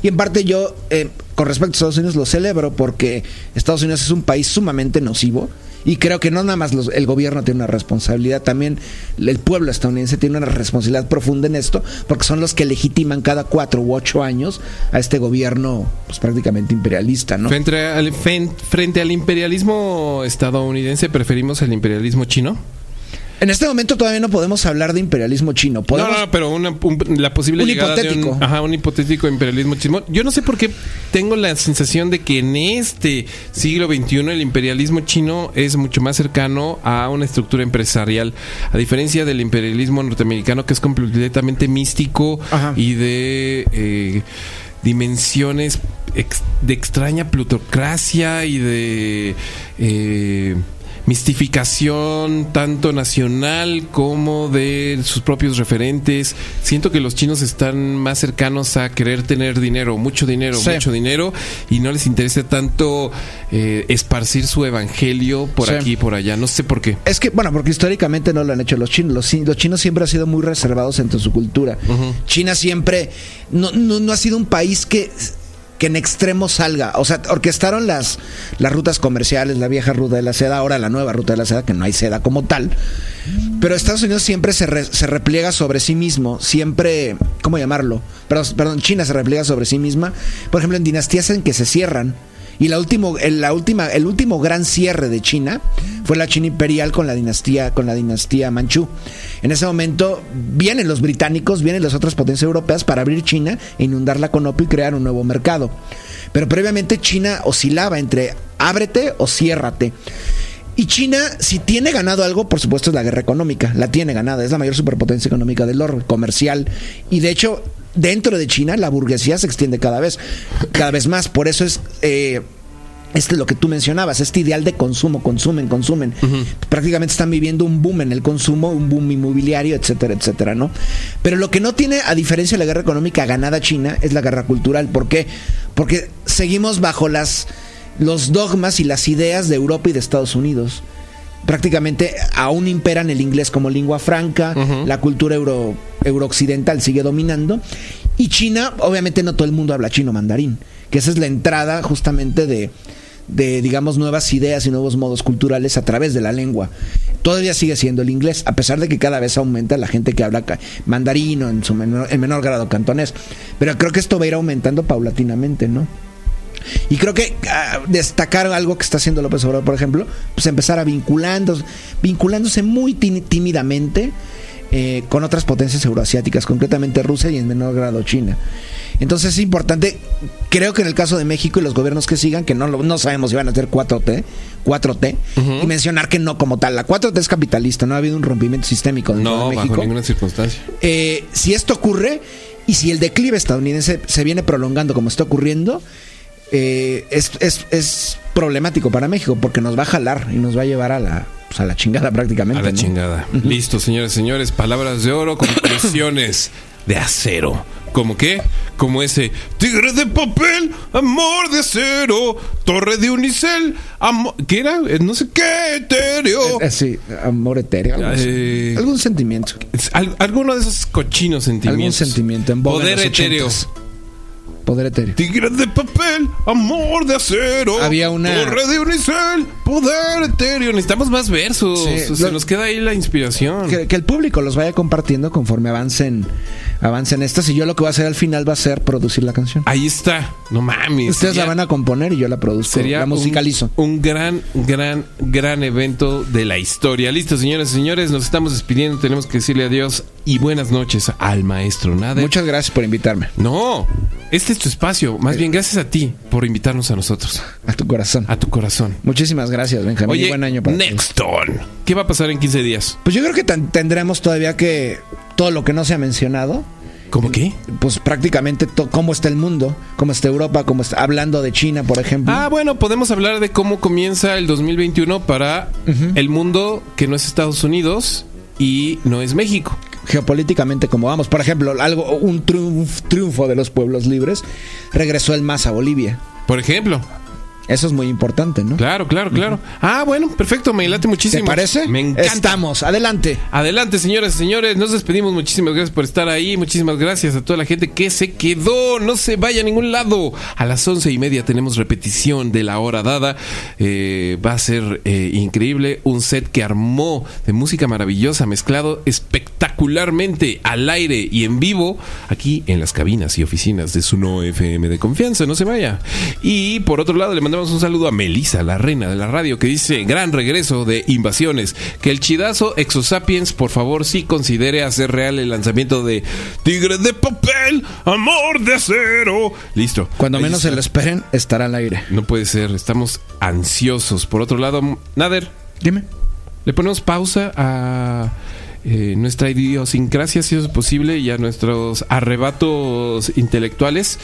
Y en parte yo, eh, con respecto a Estados Unidos, lo celebro porque Estados Unidos es un país sumamente nocivo. Y creo que no nada más los- el gobierno tiene una responsabilidad, también el pueblo estadounidense tiene una responsabilidad profunda en esto, porque son los que legitiman cada cuatro u ocho años a este gobierno pues, prácticamente imperialista, ¿no? Frente, al, frente al imperialismo estadounidense, ¿preferimos el imperialismo chino? En este momento todavía no podemos hablar de imperialismo chino. No, Podemos, no, no, pero una- un- la posible Un llegada de hipotético. un, ajá, un hipotético imperialismo chino. Yo no sé por qué tengo la sensación de que en este siglo XXI el imperialismo chino es mucho más cercano a una estructura empresarial, a diferencia del imperialismo norteamericano que es completamente místico Ajá. y de eh, dimensiones ex- de extraña plutocracia y de eh, mistificación tanto nacional como de sus propios referentes. Siento que los chinos están más cercanos a querer tener dinero, mucho dinero, Sí. mucho dinero, y no les interesa tanto eh, esparcir su evangelio por Sí. aquí y por allá. No sé por qué. Es que, bueno, porque históricamente no lo han hecho los chinos. Los, chi- los chinos siempre han sido muy reservados entre su cultura. China siempre no, no, no ha sido un país que, que en extremo salga. O sea, orquestaron las, las rutas comerciales, la vieja ruta de la seda, ahora la nueva ruta de la seda, que no hay seda como tal. Pero Estados Unidos siempre se, se repliega sobre sí mismo, siempre, ¿cómo llamarlo? Perdón, perdón, China se repliega sobre sí misma, por ejemplo, en dinastías en que se cierran. Y la el, última, el último gran cierre de China fue la China imperial con la dinastía, con la dinastía Manchú. En ese momento vienen los británicos, vienen las otras potencias europeas para abrir China, e inundarla con opio y crear un nuevo mercado. Pero previamente China oscilaba entre ábrete o ciérrate. Y China, si tiene ganado algo, por supuesto es la guerra económica. La tiene ganada. Es la mayor superpotencia económica del orbe, comercial. Y de hecho, dentro de China, la burguesía se extiende cada vez, cada vez más. Por eso es. eh, este es lo que tú mencionabas, este ideal de consumo, consumen, consumen. Prácticamente están viviendo un boom en el consumo, un boom inmobiliario, etcétera, etcétera, ¿no? Pero lo que no tiene, a diferencia de la guerra económica ganada China, es la guerra cultural. ¿Por qué? Porque seguimos bajo las los dogmas y las ideas de Europa y de Estados Unidos. Prácticamente aún imperan el inglés como lengua franca, la cultura euro, eurooccidental sigue dominando. Y China, obviamente no todo el mundo habla chino mandarín, que esa es la entrada justamente de, de, digamos, nuevas ideas y nuevos modos culturales a través de la lengua. Todavía sigue siendo el inglés, a pesar de que cada vez aumenta la gente que habla mandarín o en, su menor, en menor grado cantonés. Pero creo que esto va a ir aumentando paulatinamente, ¿no? Y creo que ah, destacar algo que está haciendo López Obrador, por ejemplo, pues empezar a vinculando, vinculándose muy tí- tímidamente eh, con otras potencias euroasiáticas, concretamente Rusia y en menor grado China. Entonces es importante, creo que en el caso de México y los gobiernos que sigan, que no, no sabemos si van a hacer 4T, 4T, y mencionar que no como tal. La 4T es capitalista, no ha habido un rompimiento sistémico dentro No, de bajo México. ninguna circunstancia. Eh, si esto ocurre y si el declive estadounidense se viene prolongando como está ocurriendo, eh, es, es- es problemático para México porque nos va a jalar y nos va a llevar a la, pues, a la chingada prácticamente. A la ¿no? chingada. Listo, señores, señores. Palabras de oro, conclusiones de acero. ¿Cómo qué? Como ese tigre de papel, amor de acero, torre de unicel, amor... ¿Qué era? Eh, No sé qué, etéreo. Eh, sí, amor etéreo. algo así. Eh, Algún sentimiento. Al- alguno de esos cochinos Algún sentimientos. sentimiento en Poder etéreo. Poder etéreo. Tigre de papel, amor de acero. Había una- Torre de unicel, poder etéreo. Necesitamos más versos. Sí, Se lo- nos queda ahí la inspiración. Que, que el público los vaya compartiendo conforme avancen, avancen estas. Y yo lo que voy a hacer al final va a ser producir la canción. Ahí está. No mames. Ustedes sería- la van a componer y yo la produzco. Sería la musicalizo. Un, gran, gran, gran evento de la historia. Listo, señores y señores, nos estamos despidiendo. Tenemos que decirle adiós y buenas noches al maestro Nader. Muchas gracias por invitarme. No, este es tu espacio. Más bien, gracias a ti por invitarnos a nosotros, A tu corazón. a tu corazón. Muchísimas gracias, Benjamín. y Oye, buen año para ti. ¿Qué va a pasar en 15 días? Pues yo creo que ten- tendremos todavía que todo lo que no se ha mencionado ¿Cómo qué? Pues prácticamente cómo está el mundo, cómo está Europa, cómo está hablando de China, por ejemplo. Ah, bueno, podemos hablar de cómo comienza el 2021 para el mundo que no es Estados Unidos y no es México. Geopolíticamente cómo vamos. Por ejemplo, algo un triunf- triunfo de los pueblos libres, regresó el MAS a Bolivia. Por ejemplo. Eso es muy importante, ¿no? Claro, claro, claro. Ah, bueno, perfecto, me late ¿Te muchísimo. parece? Me encanta. Estamos, adelante. Adelante, señoras y señores. Nos despedimos. Muchísimas gracias por estar ahí. Muchísimas gracias a toda la gente que se quedó. No se vaya a ningún lado. A las once y media tenemos repetición de la hora dada. Eh, va a ser eh, increíble. Un set que armó de música maravillosa, mezclado espectacularmente al aire y en vivo aquí en las cabinas y oficinas de Suno FM de confianza. No se vaya. Y por otro lado, le mandamos un saludo a Melissa, la reina de la radio, que dice: Gran regreso de invasiones. Que el chidazo Exosapiens, por favor, sí considere hacer real el lanzamiento de Tigre de Papel, Amor de Acero. Listo. Cuando Ahí menos se lo esperen, estará al aire. No puede ser, estamos ansiosos. Por otro lado, Nader, Dime. le ponemos pausa a eh, nuestra idiosincrasia, si es posible, y a nuestros arrebatos intelectuales.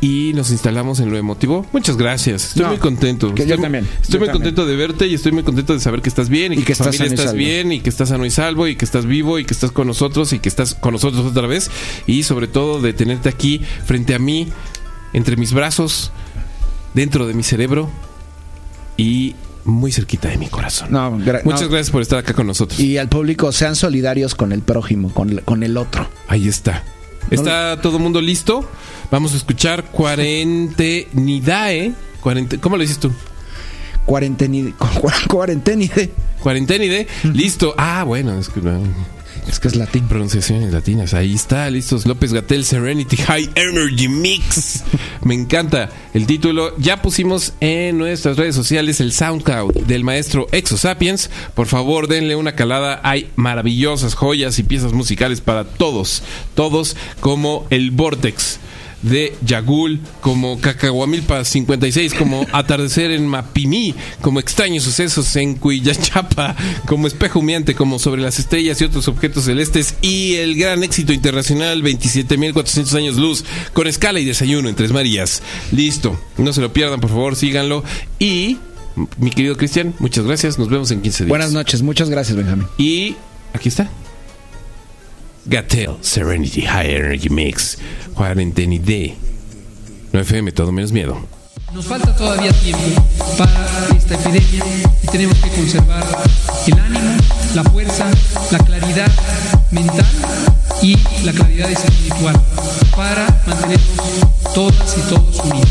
Y nos instalamos en lo emotivo. Muchas gracias. Estoy No, muy contento. que yo estoy, también, Estoy yo muy también. contento de verte y estoy muy contento de saber que estás bien y, Y que, que tu estás familia estás bien y que estás sano y salvo y que estás vivo y que estás con nosotros y que estás con nosotros otra vez. Y sobre todo de tenerte aquí frente a mí, entre mis brazos, dentro de mi cerebro y muy cerquita de mi corazón. No, gra- Muchas no. gracias por estar acá con nosotros. Y al público, sean solidarios con el prójimo, con, con el otro. Ahí está. ¿Está todo el mundo listo? Vamos a escuchar Cuarentenidae. Cuarente- ¿Cómo lo dices tú? Cuarenteni- Cuarentenide. Cuarentenide. Listo. Ah, bueno, es que Es que es latín. pronunciaciones latinas. Ahí está, listos. López Gatel Serenity High Energy Mix. Me encanta el título. Ya pusimos en nuestras redes sociales el SoundCloud del maestro Exo Sapiens. Por favor, denle una calada. Hay maravillosas joyas y piezas musicales para todos. Todos como el Vortex de Yagul, como Cacahuamilpa 56, como Atardecer en Mapimí, como Extraños Sucesos en Cuyachapa, como Espejo Humeante, como Sobre las Estrellas y otros objetos celestes, y el gran éxito internacional 27.400 años luz, con escala y desayuno en Tres Marías. Listo, no se lo pierdan, por favor, síganlo. Y, mi querido Cristian, muchas gracias, nos vemos en 15 días. Buenas noches, muchas gracias, Benjamín. Y aquí está. Gatel Serenity High Energy Mix. Cuarentenide. No FM, todo menos miedo. Nos falta todavía tiempo para esta epidemia y tenemos que conservar el ánimo, la fuerza, la claridad mental y la claridad espiritual para mantenernos todas y todos unidos.